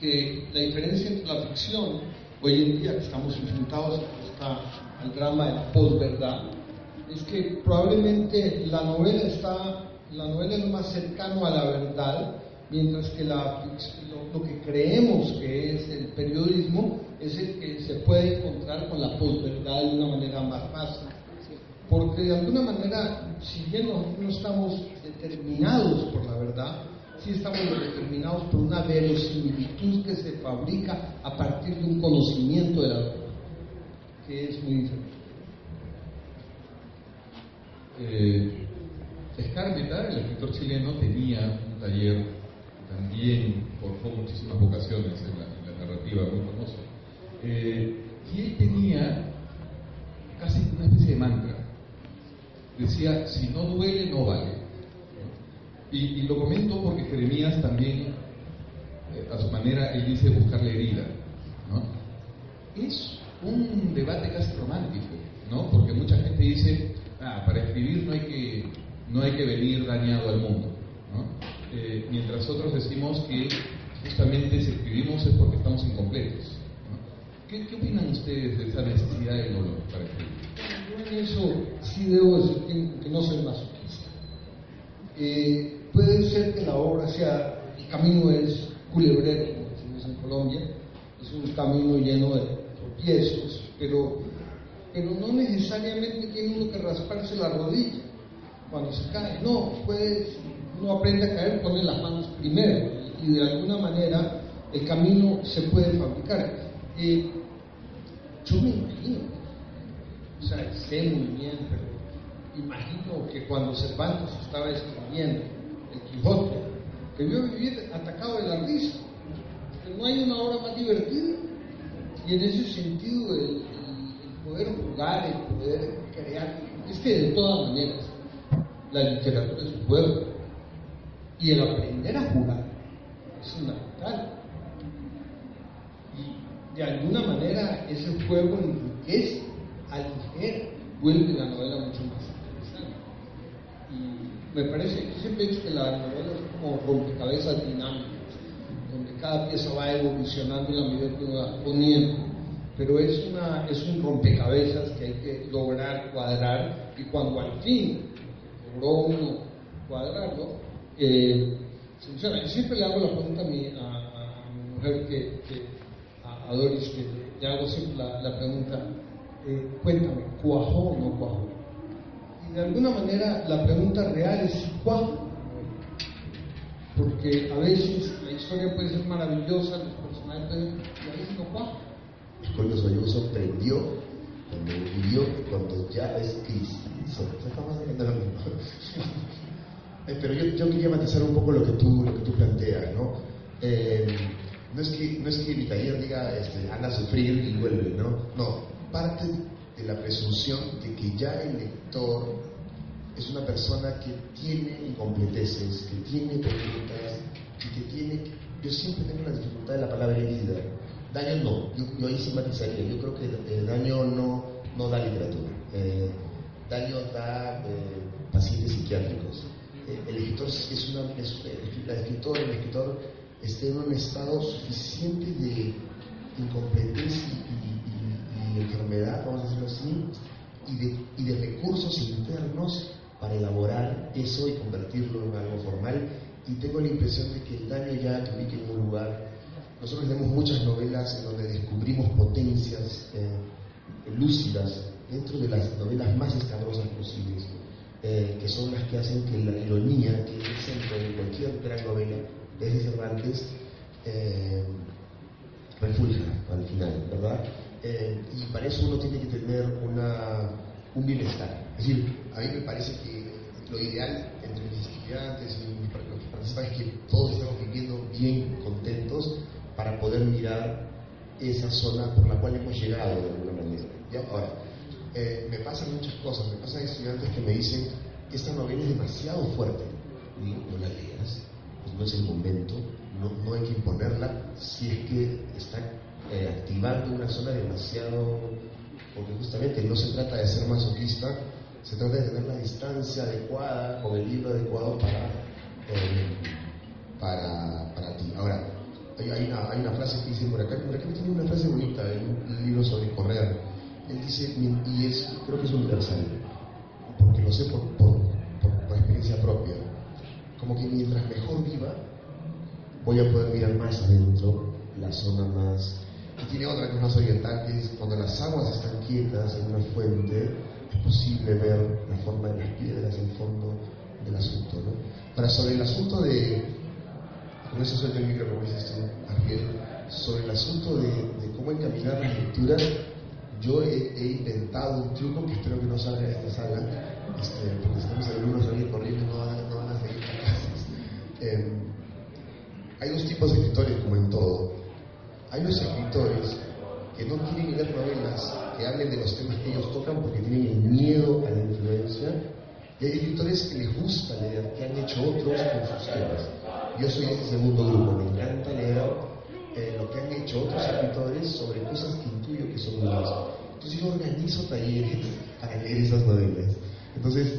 que la diferencia entre la ficción, hoy en día que estamos enfrentados al drama de la posverdad, es que probablemente la novela está, la novela es más cercano a la verdad, mientras que la, lo, que creemos que es el periodismo es el que se puede encontrar con la posverdad de una manera más fácil. Porque de alguna manera, si bien nosotros no estamos determinados por la verdad, sí estamos determinados por una verosimilitud que se fabrica a partir de un conocimiento de la verdad, que es muy diferente. Eh, el escritor chileno, tenía un taller también forjó muchísimas vocaciones en la, narrativa muy famosa. Eh, y él tenía casi una especie de mantra decía, si no duele, no vale. Y, lo comento porque Jeremías también, eh, a su manera, él dice buscar la herida. Es un debate casi romántico, ¿no? porque mucha gente dice, ah, para escribir no hay que, no hay que venir dañado al mundo. Eh, mientras otros decimos que justamente si escribimos es porque estamos incompletos. ¿Qué, opinan ustedes de esa necesidad de dolor para escribir? Yo en eso sí debo decir que, no soy masoquista. Eh, puede ser que la obra sea, el camino es culebrero, como decimos en Colombia, es un camino lleno de tropiezos, pero, pero no necesariamente tiene uno que rasparse la rodilla cuando se cae, no, puede uno aprende a caer, pone las manos primero y de alguna manera el camino se puede fabricar. Eh, yo me imagino, o sea, sé muy bien, pero imagino que cuando Cervantes estaba escribiendo Quijote, que vio vivir atacado de la risa, que no hay una obra más divertida, y en ese sentido el, poder jugar, el poder crear, es que de todas maneras la literatura es un juego, y el aprender a jugar es fundamental. Y de alguna manera ese juego enriquece, aligera, vuelve la novela mucho más me parece, siempre he dicho que la novela es como rompecabezas dinámicas, donde cada pieza va evolucionando en la medida que uno va poniendo. Pero es, una, es un rompecabezas que hay que lograr cuadrar y cuando al fin logró uno cuadrarlo, eh, yo siempre le hago la pregunta a mi, a, mi mujer, que, a, Doris, que le hago siempre la, pregunta, eh, cuéntame, ¿cuajó o no cuajó? De alguna manera la pregunta real es cuajó. Porque a veces la historia puede ser maravillosa, los personajes pueden, y a veces no cuajan. El Coño Soy sorprendió cuando vivió cuando ya es crisis. Estamos hablando de lo mismo. Pero yo, yo, quería matizar un poco lo que tú, lo que tú planteas, ¿no? Eh, no, es que, no es que mi taller diga, este, anda a sufrir y vuelve, ¿no? No, parte de la presunción de que ya el lector es una persona que tiene incompleteces, que tiene preguntas y que tiene... Yo siempre tengo la dificultad de la palabra herida. Daño no, yo, ahí sí matizaría. Yo creo que el daño no, no da literatura. Eh, daño da pacientes psiquiátricos el escritor es una, la escritora, el escritor esté en un estado suficiente de incompetència y, enfermedad, vamos a decirlo así, y de recursos internos para elaborar eso y convertirlo en algo formal. Y tengo la impresión de que el daño ya que ubique en un lugar. Nosotros tenemos muchas novelas en donde descubrimos potencias eh, lúcidas dentro de las novelas más escabrosas posibles eh, que son las que hacen que la ironía, que es el centro de cualquier gran novela, desde Cervantes, eh, refulja al final, ¿verdad? Eh, y para eso uno tiene que tener una, un bienestar. Es decir, a mí me parece que lo ideal entre mis estudiantes y mis participantes es que todos estamos viviendo bien contentos para poder mirar esa zona por la cual hemos llegado de alguna manera. Ahora, eh, me pasan muchas cosas, me pasan estudiantes que me dicen, esta novela es demasiado fuerte, no la leas, pues no es el momento, no, hay que imponerla si es que está eh, activando una zona demasiado, porque justamente no se trata de ser masoquista, se trata de tener la distancia adecuada con el libro adecuado para, eh, para, para ti. Ahora, hay, una, hay una frase que dice por acá, por acá tiene una frase bonita en un libro sobre correr él dice, y es, creo que es universal, porque lo sé por, por, experiencia propia, como que mientras mejor viva, voy a poder mirar más adentro, la zona más... Tiene otra que es más oriental, que es cuando las aguas están quietas en una fuente, es posible ver la forma de las piedras, el fondo del asunto. ¿no? Ahora, sobre el asunto de, con eso suelto el micro como dices tú, Ariel, sobre el asunto de, de cómo encaminar las lecturas, yo he, inventado un truco que espero que no salga de esta sala, este, porque estamos alumnos salir corriendo no van, no van a seguir clases. Eh, hay dos tipos de escritores, como en todo. Hay los escritores que no quieren leer novelas que hablen de los temas que ellos tocan porque tienen el miedo a la influencia. Y hay escritores que les gusta leer, que han hecho otros con sus temas. Yo soy este segundo grupo, me encanta leer eh, lo que han hecho otros escritores sobre cosas que intuyo que son mías. Entonces yo organizo talleres para leer esas novelas. Entonces,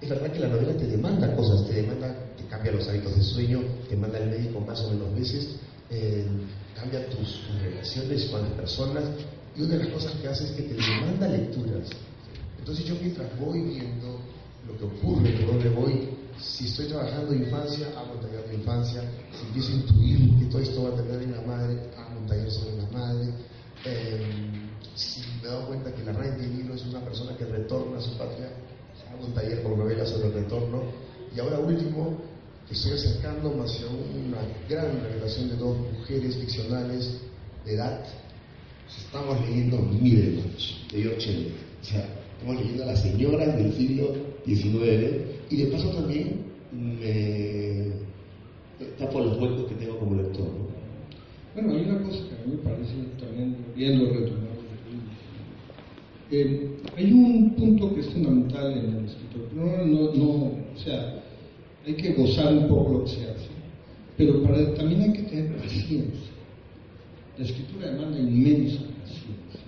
es verdad que la novela te demanda cosas, te demanda, te cambia los hábitos de sueño, te manda el médico más o menos veces, eh, cambia tus, relaciones con las personas, y una de las cosas que hace es que te demanda lecturas. Entonces yo mientras voy viendo lo que ocurre, por dónde voy, si estoy trabajando infancia, hago taller de infancia. Si empiezo a intuir que todo esto va a tener en la madre, hago un taller sobre la madre. Em, si me doy cuenta que la reina de Nilo es una persona que retorna a su patria, hago un taller con novelas sobre el retorno. Y ahora último, estoy acercándome hacia una gran revelación de dos mujeres ficcionales de edad. Estamos leyendo Middlemarch, de George O sea, estamos leyendo a las señoras del siglo XIX y de paso también me tapo los huecos que tengo como lector. Bueno, hay una cosa que a mí me parece también, viendo retomar eh, hay un punto que es fundamental en el escritor. No, no, no, o sea, hay que gozar un poco lo que se hace, pero para, también hay que tener paciencia. La escritura demanda inmensa paciencia.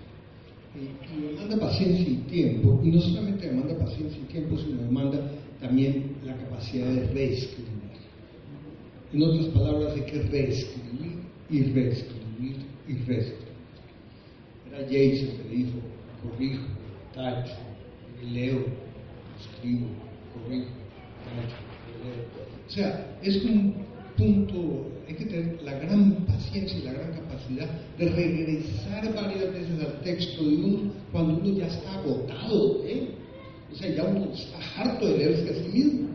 Y, demanda paciencia y tiempo, y no solamente demanda paciencia y tiempo, sino demanda también la capacidad de reescribir. En otras palabras, hay que reescribir y reescribir y reescribir. Era Jason que le dijo, corrijo, tacho, leo, escribo, corrijo, tacho. O sea, es un punto, hay que tener la gran paciencia y la gran capacidad de regresar varias veces al texto de uno cuando uno ya está agotado ¿eh? O sea, ya uno está harto de leerse a sí mismo.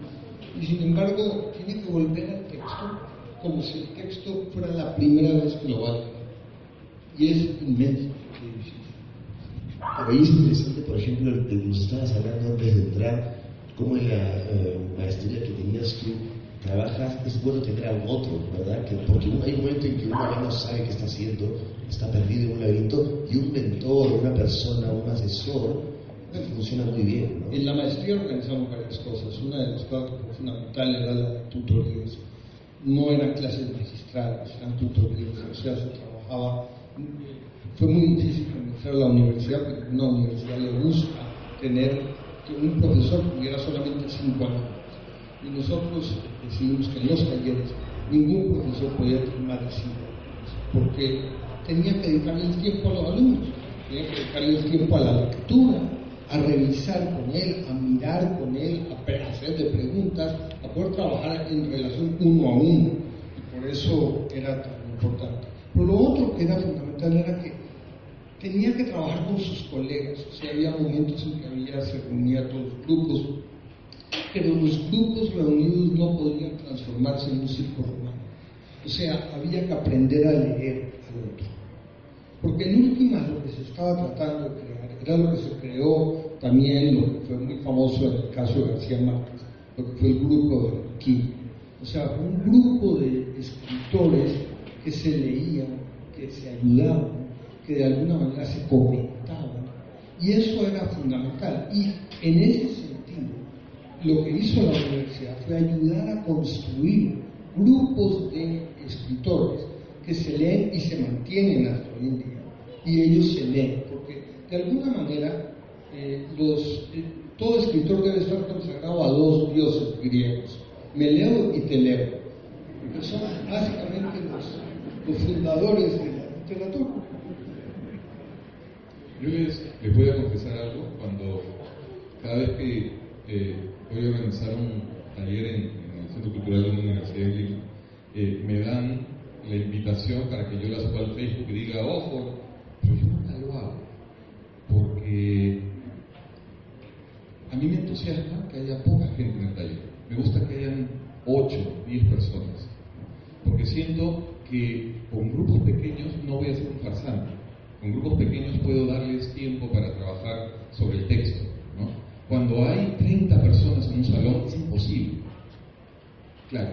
Y sin embargo, tiene que volver al texto como si el texto fuera la primera vez que lo va. Y es inmenso. Pero ahí es interesante, por ejemplo, de que nos estabas hablando antes de entrar, cómo en la eh, maestría que tenías tú trabajas, es bueno tener a otro, ¿verdad? Que, porque hay un momento en que uno ya no sabe qué está haciendo, está perdido en un laberinto, y un mentor, una persona, un asesor, funciona muy bien. En la maestría organizamos varias cosas. Una de las cosas fundamentales era la tutorías. No eran clases magistrales, eran tutorías, o sea, se trabajaba. Fue muy difícil a la universidad, porque una universidad le gusta tener que un profesor tuviera solamente cinco años. Y nosotros decidimos que en los talleres ningún profesor podía tener más de cinco años, porque tenía que dedicarle el tiempo a los alumnos, tenía que dedicarle el tiempo a la lectura, a revisar con él, a mirar con él, a hacerle preguntas, a poder trabajar en relación uno a uno. Y por eso era tan importante. Pero lo otro que era fundamental era que tenía que trabajar con sus colegas. O sea, había momentos en que había, se reunía todos los grupos, pero los grupos reunidos no podían transformarse en un círculo humano. O sea, había que aprender a leer al otro. Porque en últimas lo que se estaba tratando de crear era lo que se creó también, lo que fue muy famoso en el caso de García Márquez, lo que fue el grupo de Kim. O sea, un grupo de escritores que se leían, que se ayudaban, que de alguna manera se conectaban. Y eso era fundamental. Y en ese sentido, lo que hizo la universidad fue ayudar a construir grupos de escritores que se leen y se mantienen hasta hoy en día. Y ellos se leen, porque de alguna manera eh, los, eh, todo escritor debe estar consagrado a dos dioses griegos. Me leo y te leo. Porque son básicamente los fundadores de la literatura. Yo les, voy a confesar algo, cuando cada vez que eh, voy a organizar un taller en, el Centro Cultural de la Universidad de Lima, eh, me dan la invitación para que yo la suba al Facebook y diga, ojo, pero yo nunca lo hago, porque a mí me entusiasma que haya poca gente en el taller. Me gusta que hayan 8, 10 personas, porque siento que con grupos pequeños no voy a ser un farsante con grupos pequeños puedo darles tiempo para trabajar sobre el texto. ¿no? Cuando hay 30 personas en un salón es imposible. Claro,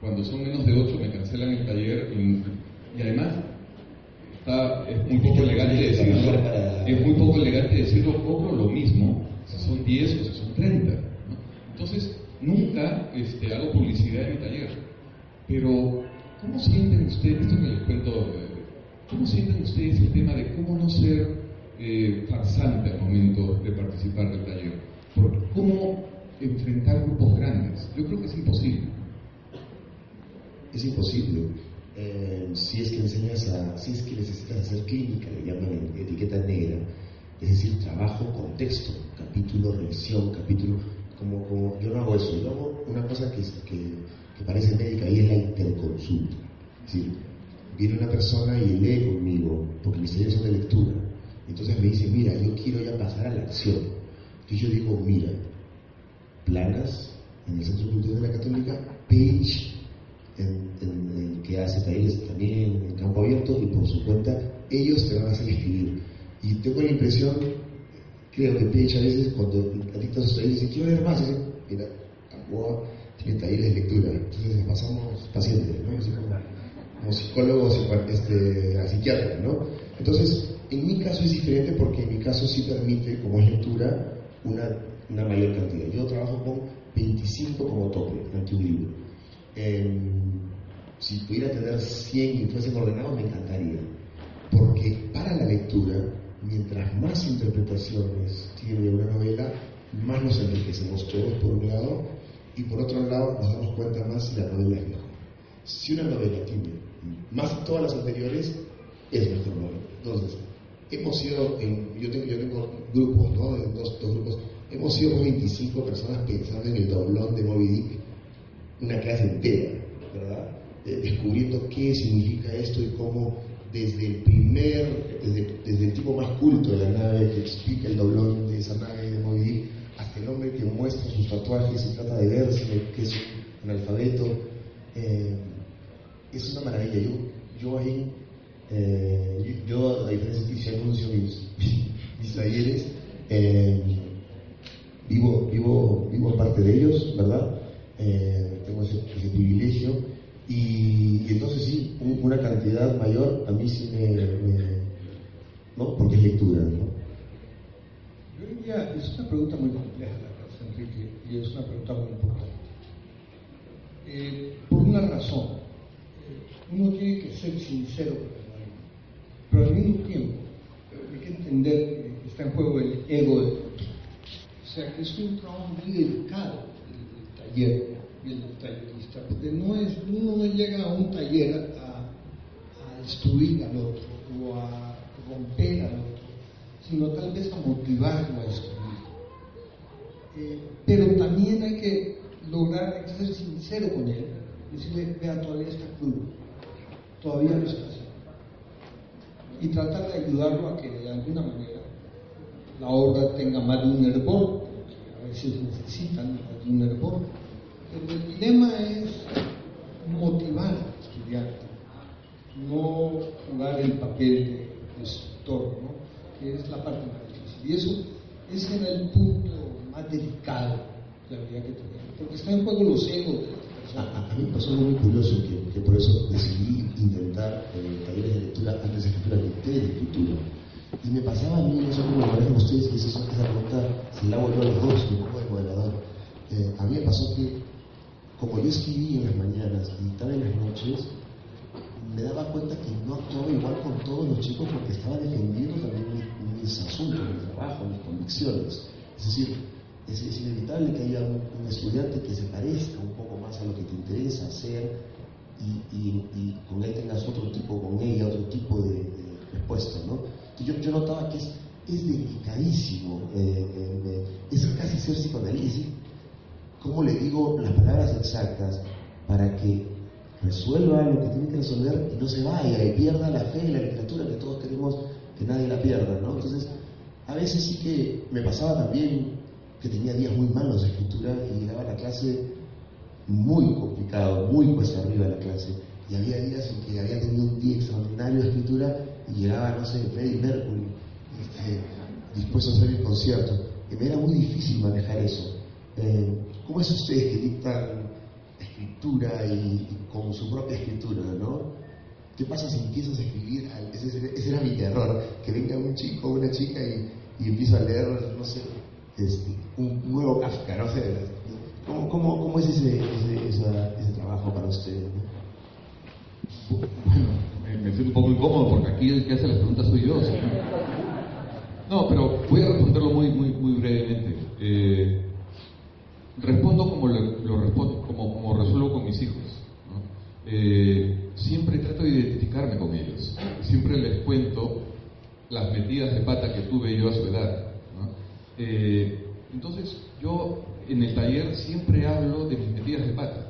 cuando son menos de 8 me cancelan el taller y, además está, es muy poco elegante decirlo, es muy poco elegante decirlo, cobro lo mismo si son 10 o si son 30. Entonces, nunca este, hago publicidad en mi taller. Pero, ¿cómo sienten ustedes, esto que les cuento ¿Cómo sienten ustedes el tema de cómo no ser eh, farsante al momento de participar del taller? ¿Cómo enfrentar grupos grandes? Yo creo que es imposible. Es imposible. Eh, si es que enseñas a, si es que necesitas hacer clínica, le llaman etiqueta negra, es decir, trabajo con texto, capítulo, revisión, capítulo, como, yo no hago eso, yo hago una cosa que, que, parece médica y es la interconsulta. ¿sí? Viene una persona y lee conmigo, porque mis talleres son de lectura. Entonces me dice, mira, yo quiero ya pasar a la acción. Y yo digo, mira, planas, en el Centro Cultural de la Católica, Page, en, que hace talleres también en campo abierto, y por su cuenta, ellos te van a hacer escribir. Y tengo la impresión, creo que Page a veces, cuando a sus talleres, dice, quiero leer más, dice, mira, Gamboa tiene talleres de lectura, entonces pasamos pacientes, ¿no? Como, como psicólogos, este, psiquiatra, ¿no? Entonces, en mi caso es diferente porque en mi caso sí permite, como es lectura, una, una mayor cantidad. Yo trabajo con 25 como tope ante un libro. Em, si pudiera tener 100 y fuesen ordenados, me encantaría. Porque para la lectura, mientras más interpretaciones tiene una novela, más nos enriquecemos todos, por un lado, y por otro lado nos damos cuenta más si la novela es mejor. Si una novela tiene más todas las anteriores, es mejor. Entonces, hemos sido, yo, tengo, yo tengo grupos, ¿no? Dos, grupos, hemos sido 25 personas pensando en el doblón de Moby Dick, una clase entera, ¿verdad? descubriendo qué significa esto y cómo desde el primer, desde, desde, el tipo más culto de la nave que explica el doblón de esa nave de Moby Dick, hasta el hombre que muestra sus tatuajes y trata de verse, que es un alfabeto, eh, es una maravilla. Yo, yo ahí eh, yo, a diferencia de que anuncio mis, mis talleres, eh, vivo, vivo, vivo parte de ellos, ¿verdad? Eh, tengo ese, privilegio. Y, entonces sí, una cantidad mayor a mí sí me, ¿no? Porque es lectura, ¿no? Yo diría, es una pregunta muy compleja la que Enrique, y es una pregunta muy importante. por una razón, ser sincero pero al mismo tiempo hay que entender que está en juego el ego del otro. O sea, que es un trabajo muy delicado el, taller y el tallerista, porque no es, uno no llega a un taller a, a destruir al otro o a romper al otro, sino tal vez a motivarlo a destruir. Eh, pero también hay que lograr ser sincero con él, decirle, vea, todavía está crudo, todavía no está así y tratar de ayudarlo a que de alguna manera la obra tenga más de un hervor, a veces necesitan más de un hervor. El dilema es motivar al estudiante, no jugar el papel de destructor, ¿no? que es la parte más difícil. Y eso, ese era el punto más delicado que había que tener, porque está en juego los egos de a, mí me pasó algo muy curioso, que, por eso decidí intentar eh, talleres de lectura antes de escritura que de escritura. Y me pasaba a mí, no sé cómo lo ustedes, que esa pregunta se la yo a los dos, como el moderador. Eh, a mí me pasó que, como yo escribí en las mañanas y estaba en las noches, me daba cuenta que no actuaba igual con todos los chicos porque estaba defendiendo también mis, mis asuntos, mi trabajo, mis convicciones. Es decir, es, inevitable que haya un, estudiante que se parezca un poco más a lo que te interesa hacer y, con él tengas otro tipo, con ella otro tipo de, respuesta, ¿no? Yo, yo, notaba que es, delicadísimo, eh, eh, es casi ser psicoanálisis, cómo le digo las palabras exactas para que resuelva lo que tiene que resolver y no se vaya y pierda la fe en la literatura que todos queremos que nadie la pierda, ¿no? Entonces, a veces sí que me pasaba también que tenía días muy malos de escritura y llegaba a la clase muy complicado, muy puesto arriba la clase. Y había días en que había tenido un día extraordinario de escritura y llegaba, no sé, Freddie Mercury, este, dispuesto a hacer el concierto. Y me era muy difícil manejar eso. Eh, ¿Cómo es ustedes que dictan escritura y, con su propia escritura, no? ¿Qué pasa si empiezas a escribir? Ese, era mi terror, que venga un chico o una chica y, empiezo a leer, no sé, este, un nuevo Kafka, no sé. ¿Cómo, es ese, ese, trabajo para ustedes? Bueno, me, siento un poco incómodo porque aquí el que hace las preguntas soy yo. No, pero voy a responderlo muy, muy, muy brevemente. Eh, respondo como lo, como, como, resuelvo con mis hijos. Eh, siempre trato de identificarme con ellos. Siempre les cuento las metidas de pata que tuve yo a su edad. Eh, entonces, yo en el taller siempre hablo de mis metidas de pata.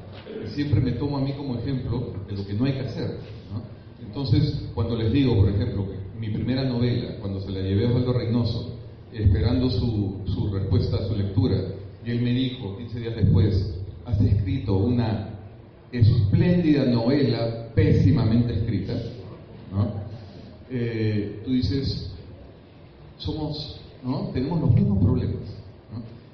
Siempre me tomo a mí como ejemplo de lo que no hay que hacer. ¿no? Entonces, cuando les digo, por ejemplo, que mi primera novela, cuando se la llevé a Osvaldo Reynoso, esperando su, su respuesta, su lectura, y él me dijo 15 días después, has escrito una espléndida novela pésimamente escrita, ¿no? eh, tú dices, somos ¿no? Tenemos los mismos problemas.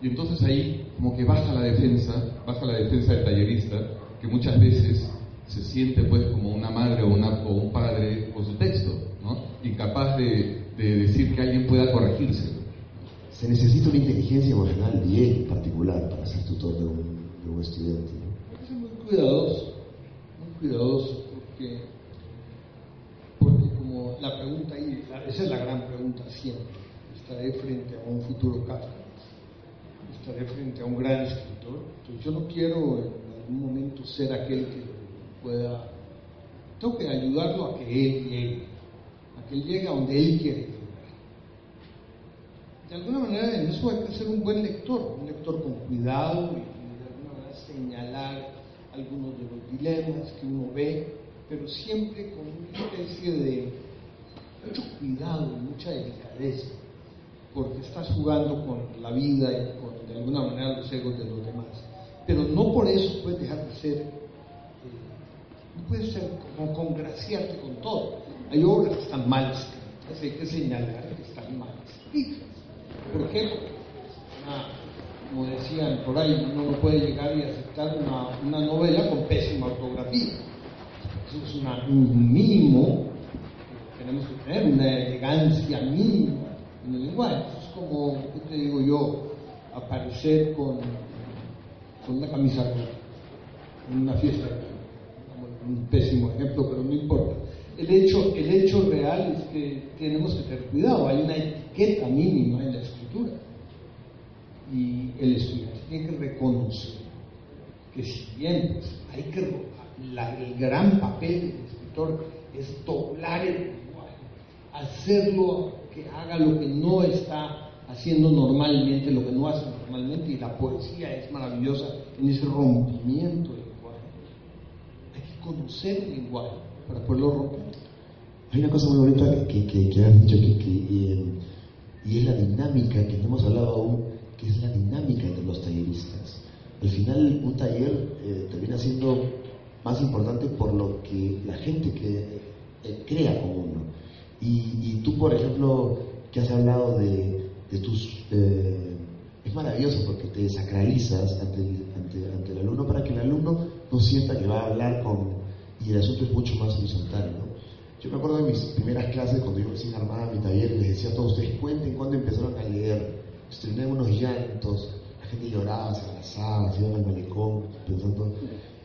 Y entonces ahí como que baja la defensa, baja la defensa del tallerista, que muchas veces se siente pues como una madre o, una, o un padre con su texto, ¿no? incapaz de, de decir que alguien pueda corregirse. Se necesita una inteligencia emocional bien particular para ser tutor de un, de un estudiante. Hay que ser muy cuidadoso, muy cuidadoso, porque, porque como la pregunta ahí, esa es la gran pregunta siempre, estaré frente a un futuro Kafka, estaré frente a un gran escritor, entonces yo no quiero en algún momento ser aquel que pueda, tengo que ayudarlo a que él llegue, a que él llegue a donde él quiere llegar. De alguna manera en eso hay que ser un buen lector, un lector con cuidado y, de alguna manera señalar algunos de los dilemas que uno ve, pero siempre con una especie de mucho cuidado mucha delicadeza, porque estás jugando con la vida y con de alguna manera los egos de los demás. Pero no por eso puedes dejar de ser, eh, no puedes ser como congraciarte con todo. Hay obras que están mal escritas, hay que señalar que están mal escritas. Por una- como decían por ahí, uno no puede llegar y aceptar una, novela con pésima ortografía. Eso es una- un que tenemos que tener, una elegancia mínima en el lenguaje. Es como, ¿qué te digo yo? Aparecer con, con una camisa en una fiesta. Un pésimo ejemplo, pero no importa. El hecho, el hecho real es que tenemos que tener cuidado. Hay una etiqueta mínima en la escritura. Y el estudiante tiene que reconocer que si bien pues, hay que el gran papel del escritor es doblar el lenguaje, hacerlo haga lo que no está haciendo normalmente, lo que no hace normalmente, y la poesía es maravillosa en ese rompimiento del lenguaje. Hay que conocer el lenguaje para poderlo romper. Hay una cosa muy bonita que, que, has dicho que, y, y es la dinámica que no hemos hablado aún, que es la dinámica entre los talleristas. Al final, un taller eh, termina siendo más importante por lo que la gente que eh, crea con uno. Y, y tú, por ejemplo, que has hablado de, de tus... eh, es maravilloso porque te desacralizas ante el, alumno para que el alumno no sienta que va a hablar con... Y el asunto es mucho más horizontal, ¿no? Yo me acuerdo de mis primeras clases, cuando yo recién armaba mi taller, les decía a todos ustedes, cuenten cuándo empezaron a leer. Estrené unos llantos, la gente lloraba, se abrazaba, se iban al malecón, pensando...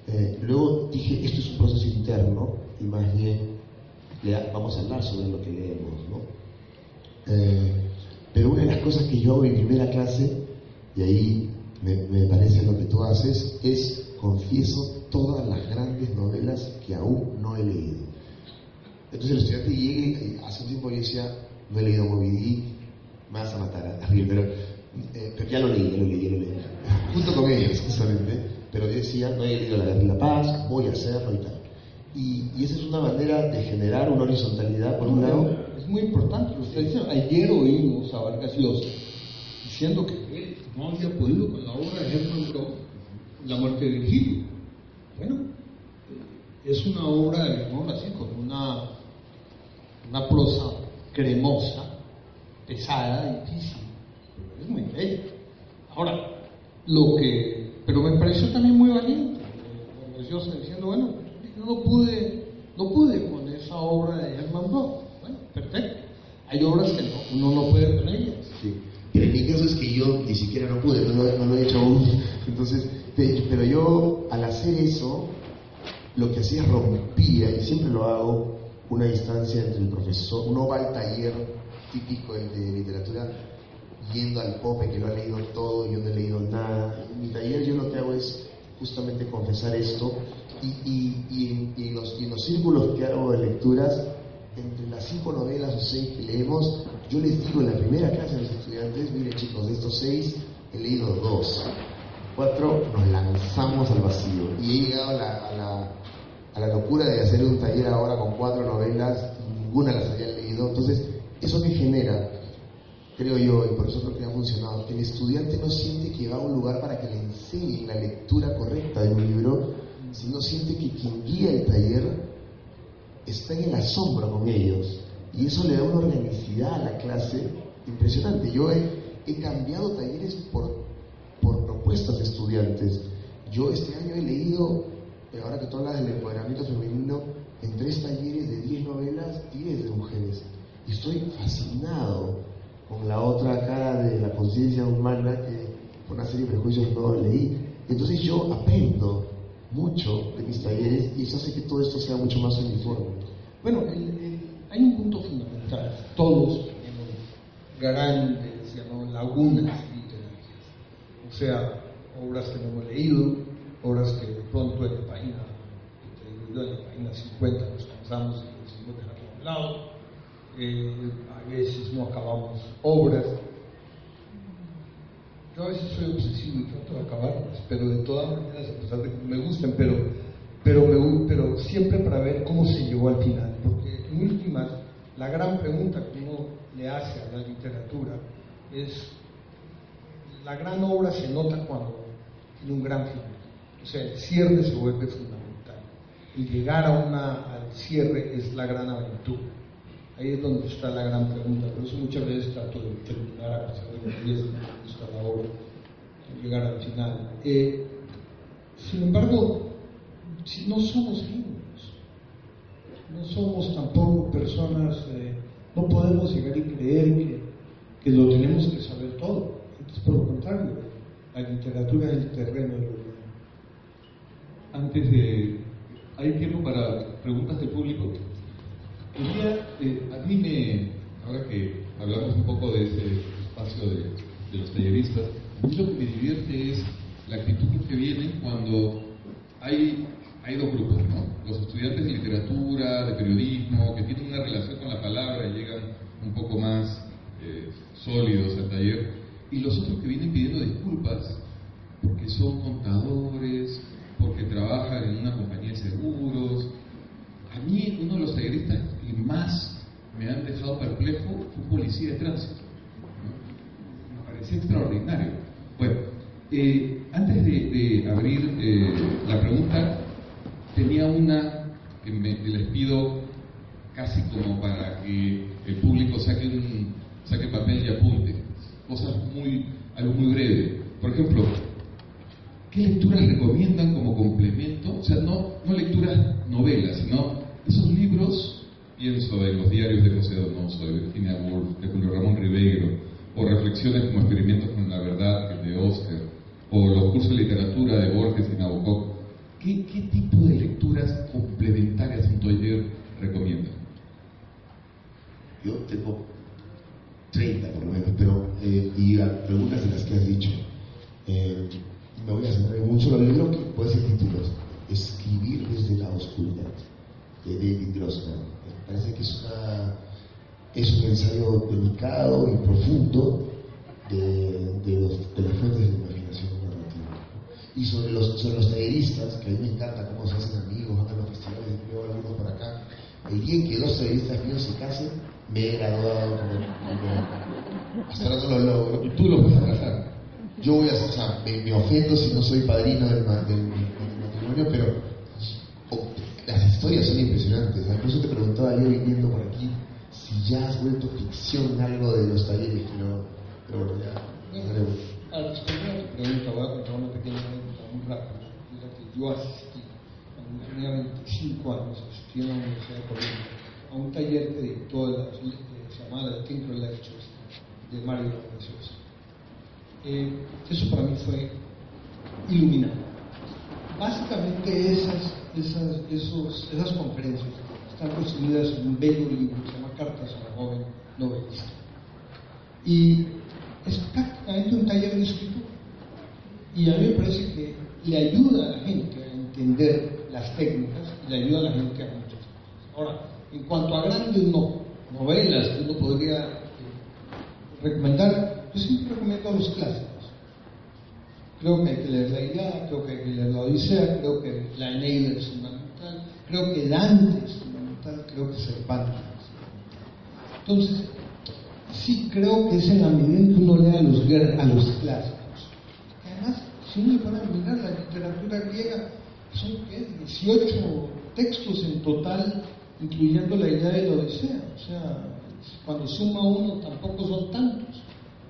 Eh, luego dije, esto es un proceso interno, y más bien vamos a hablar sobre lo que leemos, ¿no? Eh, pero una de las cosas que yo hago en primera clase, y ahí me, parece lo que tú haces, es confieso todas las grandes novelas que aún no he leído. Entonces el estudiante llega y hace un tiempo yo decía, no he leído Moby Dick, me vas a matar a alguien, pero, eh, pero ya lo leí, lo leí, lo leí. Junto con ellos, justamente. Pero yo decía, no he leído La Guerra y la Paz, voy a hacerlo y tal. Y, y esa es una manera de generar una horizontalidad, por un lado, Es muy importante lo que está diciendo. Ayer oímos a Vargas Llosa diciendo que él no había podido con la obra de Herman Brock, La muerte de Virgilio. Bueno, es una obra, digamos así, con una, una prosa cremosa, pesada, difícil, pero es muy bella. Ahora, lo que, pero me pareció también muy valiente, eh, Vargas Llosa diciendo, bueno, no pude, no pude con esa obra de Herman Brock. Bueno, perfecto. Hay obras que no, uno no puede con ellas. Sí. Pero en mi caso es que yo ni siquiera no pude, no, no lo he hecho aún. Entonces, pe- pero yo al hacer eso, lo que hacía es rompía, y siempre lo hago, una distancia entre el profesor, uno va al taller típico de literatura yendo al pope que lo ha leído todo, yo no he leído nada. En mi taller yo lo que hago es justamente confesar esto y, y- y y en los, círculos que hago de lecturas, entre las cinco novelas o seis que leemos, yo les digo en la primera clase a los estudiantes, mire chicos, de estos seis he leído dos, cuatro nos lanzamos al vacío. Y he llegado a la, a la, a la locura de hacer un taller ahora con cuatro novelas, ninguna las había leído, entonces eso que genera creo yo, y por eso creo que ha funcionado, que el estudiante no siente que va a un lugar para que le enseñen la lectura correcta de un libro, sino siente que quien guía el taller está en el asombro con ellos Y eso le da una organicidad a la clase impresionante. Yo he, he cambiado talleres por, por propuestas de estudiantes. Yo este año he leído, eh, ahora que tú hablas del empoderamiento femenino, en tres talleres de 10 novelas, 10 de mujeres. Y estoy fascinado con la otra cara de la conciencia humana que por una serie de prejuicios no leí. Entonces yo aprendo mucho de mis talleres y eso hace que todo esto sea mucho más uniforme. Bueno, hay un punto fundamental. Todos tenemos grandes lagunas literarias. O sea, obras que no hemos leído, obras que de pronto en la página, en la página 50 nos cansamos y decidimos dejarlo a un lado. Eh, a veces no acabamos obras. Yo a veces soy obsesivo y trato de acabarlas, pero de todas maneras, me gusten, pero, pero siempre para ver cómo se llegó al final. Porque en últimas, la gran pregunta que uno le hace a la literatura es, la gran obra se nota cuando tiene un gran final. O sea, el cierre se vuelve fundamental. Y llegar a una, al cierre es la gran aventura. Ahí es donde está la gran pregunta. Por eso muchas veces trato de terminar a pesar de los días que está la obra, llegar al final. Eh, sin embargo, no somos genios, no somos tampoco personas, eh, no podemos llegar y creer que, que, lo tenemos que saber todo. Entonces, por lo contrario, la literatura es el terreno de lo Antes de... ¿Hay tiempo para preguntas del público? Eh, a mí me, ahora que hablamos un poco de ese espacio de, los talleristas, a mí lo que me divierte es la actitud que vienen cuando hay, hay dos grupos, ¿no? Los estudiantes de literatura, de periodismo, que tienen una relación con la palabra y llegan un poco más eh, sólidos al taller, y los otros que vienen pidiendo disculpas porque son contadores, porque trabajan en una compañía de seguros, a mí uno de los talleristas más me han dejado perplejo fue policía de tránsito. Me parecía extraordinario. Bueno, eh, antes de, abrir eh, la pregunta, tenía una que, me, les pido casi como para que el público saque, un, saque papel y apunte. Cosas muy, algo muy breve. Por ejemplo, ¿qué lecturas recomiendan como complemento? O sea, no, no lecturas novelas, sino esos libros, pienso en los diarios de José Donoso, de Virginia Woolf, de Julio Ramón Ribeiro, o reflexiones como experimentos con la verdad de Oscar, o los cursos de literatura de Borges y Nabokov, ¿qué, qué tipo de lecturas complementarias un taller recomienda? Yo tengo 30 por lo menos, pero, eh, y preguntas en las que has dicho, eh, me voy a centrar en un solo libro que puede ser títulos, Escribir desde la oscuridad de David Grossman. Parece que es, una, un ensayo delicado y profundo de, los, de las fuentes de la imaginación narrativa. Y sobre los, sobre los talleristas, que a mí me encanta cómo se hacen amigos, van a los festivales, veo algunos por acá. El día en que dos talleristas míos se casen, me he graduado como, hasta ahora no lo logro. ¿Y tú lo vas a casar? Yo voy a, o sea, me, ofendo si no soy padrino del, del, del matrimonio, pero historias son impresionantes. Eso te preguntaba yo viniendo por aquí si ya has vuelto ficción algo de los talleres no. Pero bueno, ya. Al responder a tu pregunta, voy a contar una pequeña anécdota muy rápida. que yo asistí, cuando tenía 25 años, asistí a la Universidad de Colombia a un taller que dictó la, se llamaba Tinker Lectures de Mario Graciosa. Eh, eso para mí fue iluminante. Básicamente esas esas, esos, esas conferencias están resumidas en un bello libro que se llama Cartas a la joven novelista. Y es prácticamente un taller de escritura. Y a mí me parece que le ayuda a la gente a entender las técnicas y le ayuda a la gente a muchas cosas. Ahora, en cuanto a grandes novelas que uno podría eh, recomendar, yo siempre recomiendo a los clásicos. Creo que hay que leer la Ilíada, creo que hay que leer la Odisea, creo que la Eneida es fundamental, creo que Dante es fundamental, creo que Cervantes. Entonces, sí creo que es en la medida que uno lea a los, a los clásicos. Además, si uno le a mirar la literatura griega, son ¿qué? 18 textos en total incluyendo la idea de la Odisea. O sea, cuando suma uno tampoco son tantos,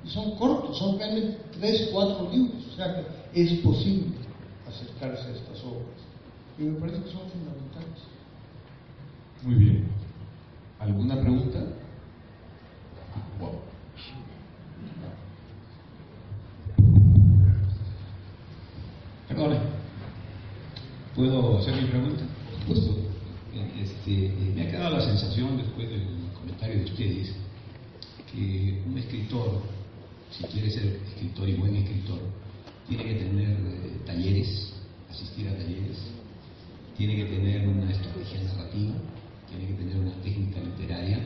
y son cortos, son realmente tres, cuatro libros. O sea que es posible acercarse a estas obras. Y me parece que son fundamentales. Muy bien. ¿Alguna pregunta? Perdón, ¿puedo hacer mi pregunta? Por. Este, me ha quedado la sensación después del comentario de ustedes que un escritor, si quiere ser escritor y buen escritor, tiene que tener eh, talleres, asistir a talleres, tiene que tener una estrategia narrativa, tiene que tener una técnica literaria.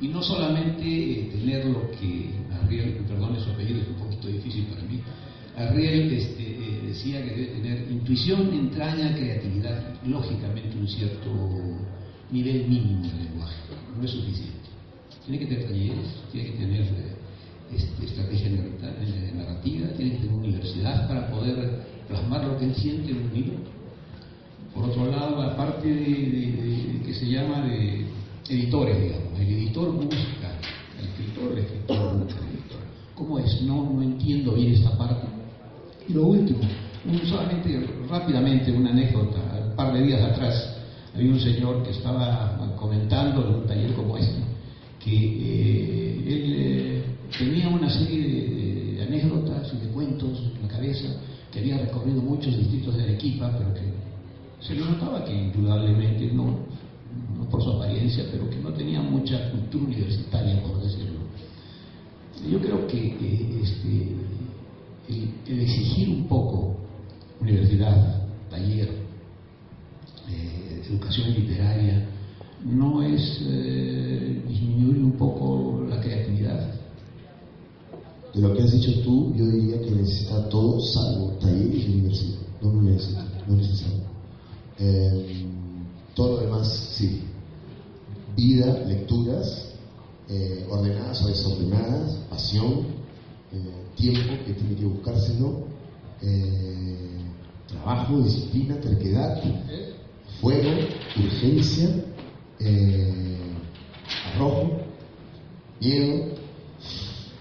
Y no solamente eh, tener lo que Arriel, perdón, su apellido es un poquito difícil para mí, Arriel este, eh, decía que debe tener intuición, entraña, creatividad, lógicamente un cierto nivel mínimo de lenguaje, no es suficiente. Tiene que tener talleres, tiene que tener estrategia narrativa, tiene que tener universidad para poder plasmar lo que él siente en un libro. Por otro lado, la parte de, que se llama de editores, digamos, el editor busca, el escritor, el escritor busca, el editor. ¿Cómo es? No, no entiendo bien esta parte. Y lo último, solamente rápidamente una anécdota. Un par de días atrás había un señor que estaba comentando que había recorrido muchos distritos de Arequipa, pero que se le notaba que indudablemente, no, no por su apariencia, pero que no tenía mucha cultura universitaria, por decirlo. Yo creo que eh, este, el, exigir un poco universidad, taller, eh, educación literaria, no es eh, disminuir un poco la creatividad. De lo que has dicho tú, yo diría que necesita todo salvo taller y universidad. No lo necesita, no es necesario. Eh, todo lo demás, sí. Vida, lecturas, ordenadas o desordenadas, pasión, tiempo que tiene que buscárselo, eh, trabajo, disciplina, terquedad, fuego, urgencia, eh, arrojo, miedo,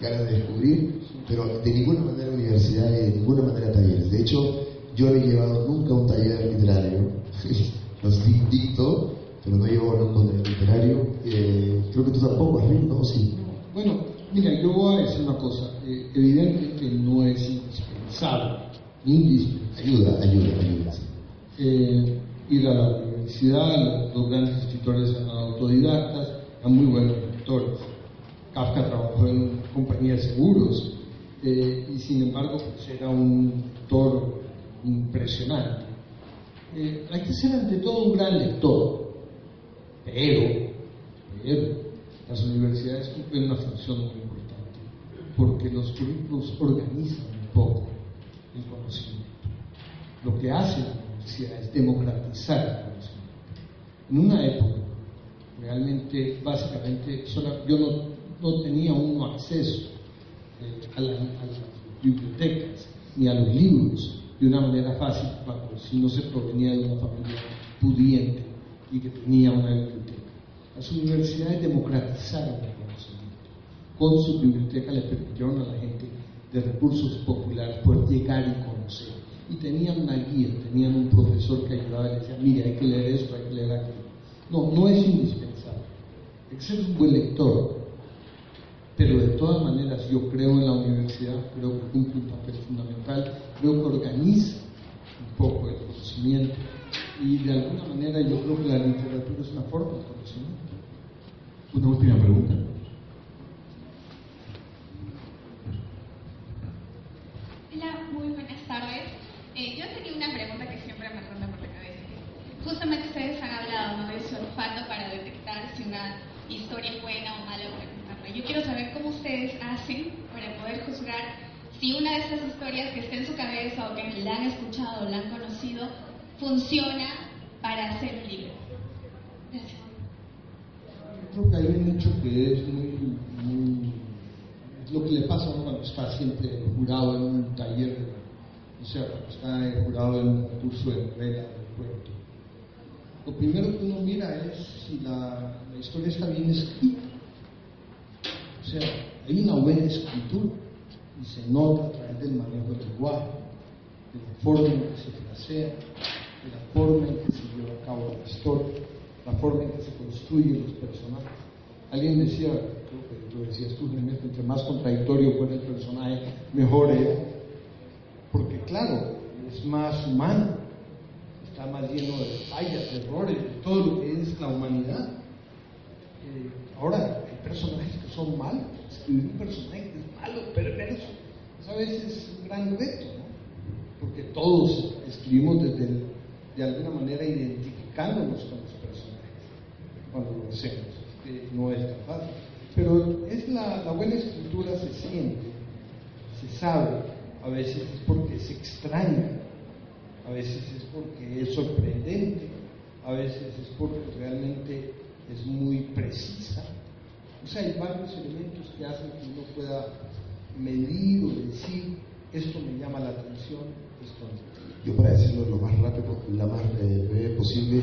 ganas de descubrir, pero de ninguna manera universidad y de ninguna manera talleres. De hecho, yo no he llevado nunca un taller literario, los dicto, pero no llevo nunca un taller literario. Eh, creo que tú tampoco, ¿no? Sí. Bueno, Mira, yo voy a decir una cosa. Eh, evidentemente no es indispensable, indispensable. Ayuda, ayuda, ayuda. Eh, ir a la universidad, los grandes escritores autodidactas, eran muy buenos escritores. Kafka trabajó en compañía de seguros eh, y sin embargo pues, era un autor impresionante. hay que ser ante todo un gran lector, pero, pero las universidades cumplen una función muy importante, porque los currículos organizan un poco el conocimiento. Lo que hace la universidad es democratizar el conocimiento. En una época, realmente, básicamente, yo no, tenía uno acceso eh, a, las bibliotecas ni a los libros de una manera fácil, si no se provenía de una familia pudiente y que tenía una biblioteca. Las universidades democratizaron el conocimiento. Con su biblioteca le permitieron a la gente de recursos populares poder llegar y conocer. Y tenían una guía, tenían un profesor que ayudaba y decía, mire, hay que leer esto, hay que leer aquello. No, no es indispensable. Hay un buen lector. Pero de todas maneras yo creo en la universidad, creo que cumple un papel fundamental, creo que organiza un poco el conocimiento y de alguna manera yo creo que la literatura es una forma de conocimiento. Una última pregunta. Hola, muy buenas tardes. Eh, yo tenía una pregunta que siempre me ronda por la cabeza. Justamente ustedes han hablado ¿no? de su olfato para detectar si una historia es buena o mala contarla. Yo quiero saber cómo ustedes hacen para poder juzgar si una de estas historias que está en su cabeza o que la han escuchado o la han conocido funciona para hacer un libro. Gracias creo que hay un hecho que es muy, lo que le pasa a cuando está siempre jurado en un taller, o sea, cuando está jurado en un curso de novela, de cuento. lo primero que uno mira es si la historia está bien escrita. O sea, hay una buena escritura y se nota a través del manejo del lenguaje, de la forma en que se frasea, de la forma en que se lleva a cabo la historia, la forma en que se construyen los personajes. Alguien decía, creo que lo decías tú, entre más contradictorio fuera el personaje, mejor era. Porque claro, es más humano, está más lleno de fallas, de errores, de todo lo que es la humanidad. Eh, ahora, hay personajes que son malos, escribir un personaje es malo, perverso, eso a veces es un gran reto, ¿no? Porque todos escribimos desde de alguna manera identificándonos con los personajes cuando lo hacemos, no es tan fácil. Pero es la, la buena escritura se siente, se sabe, a veces es porque es extraña, a veces es porque es sorprendente, a veces es porque realmente es muy precisa. O sea, hay varios elementos que hacen que uno pueda medir o decir, esto me llama la atención, esto no. Yo para decirlo lo más rápido, lo más eh, breve posible,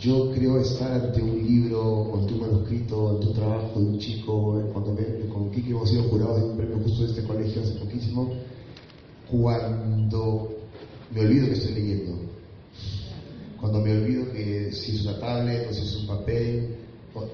yo creo estar ante un libro, ante un manuscrito, ante un trabajo de un chico, eh, cuando me, con Kiki hemos sido jurados de un premio justo de este colegio hace poquísimo, cuando me olvido que estoy leyendo, cuando me olvido que si es una tablet o si es un papel,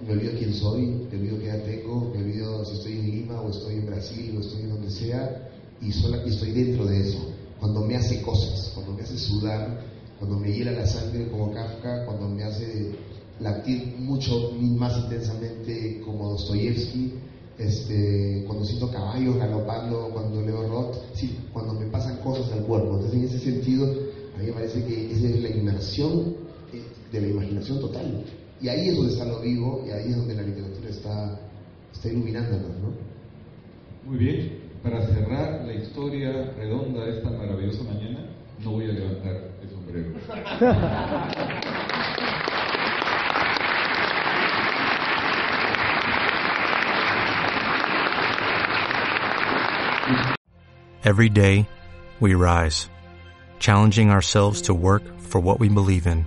me olvido quién soy, me olvido qué edad tengo, me olvido si estoy en Lima o estoy en Brasil o estoy en donde sea, y, solo, y estoy dentro de eso. Cuando me hace cosas, cuando me hace sudar, cuando me hiela la sangre como Kafka, cuando me hace latir mucho más intensamente como Dostoyevsky, este, cuando siento caballos galopando, cuando leo Roth, sí, cuando me pasan cosas al cuerpo. Entonces, en ese sentido, a mí me parece que esa es la inmersión eh, de la imaginación total. Y ahí es donde está lo vivo y ahí es donde la literatura está, está iluminándonos, ¿no? Muy bien, para cerrar la historia redonda de esta maravillosa mañana, no voy a levantar el sombrero. Every day, we rise, challenging ourselves to work for what we believe in.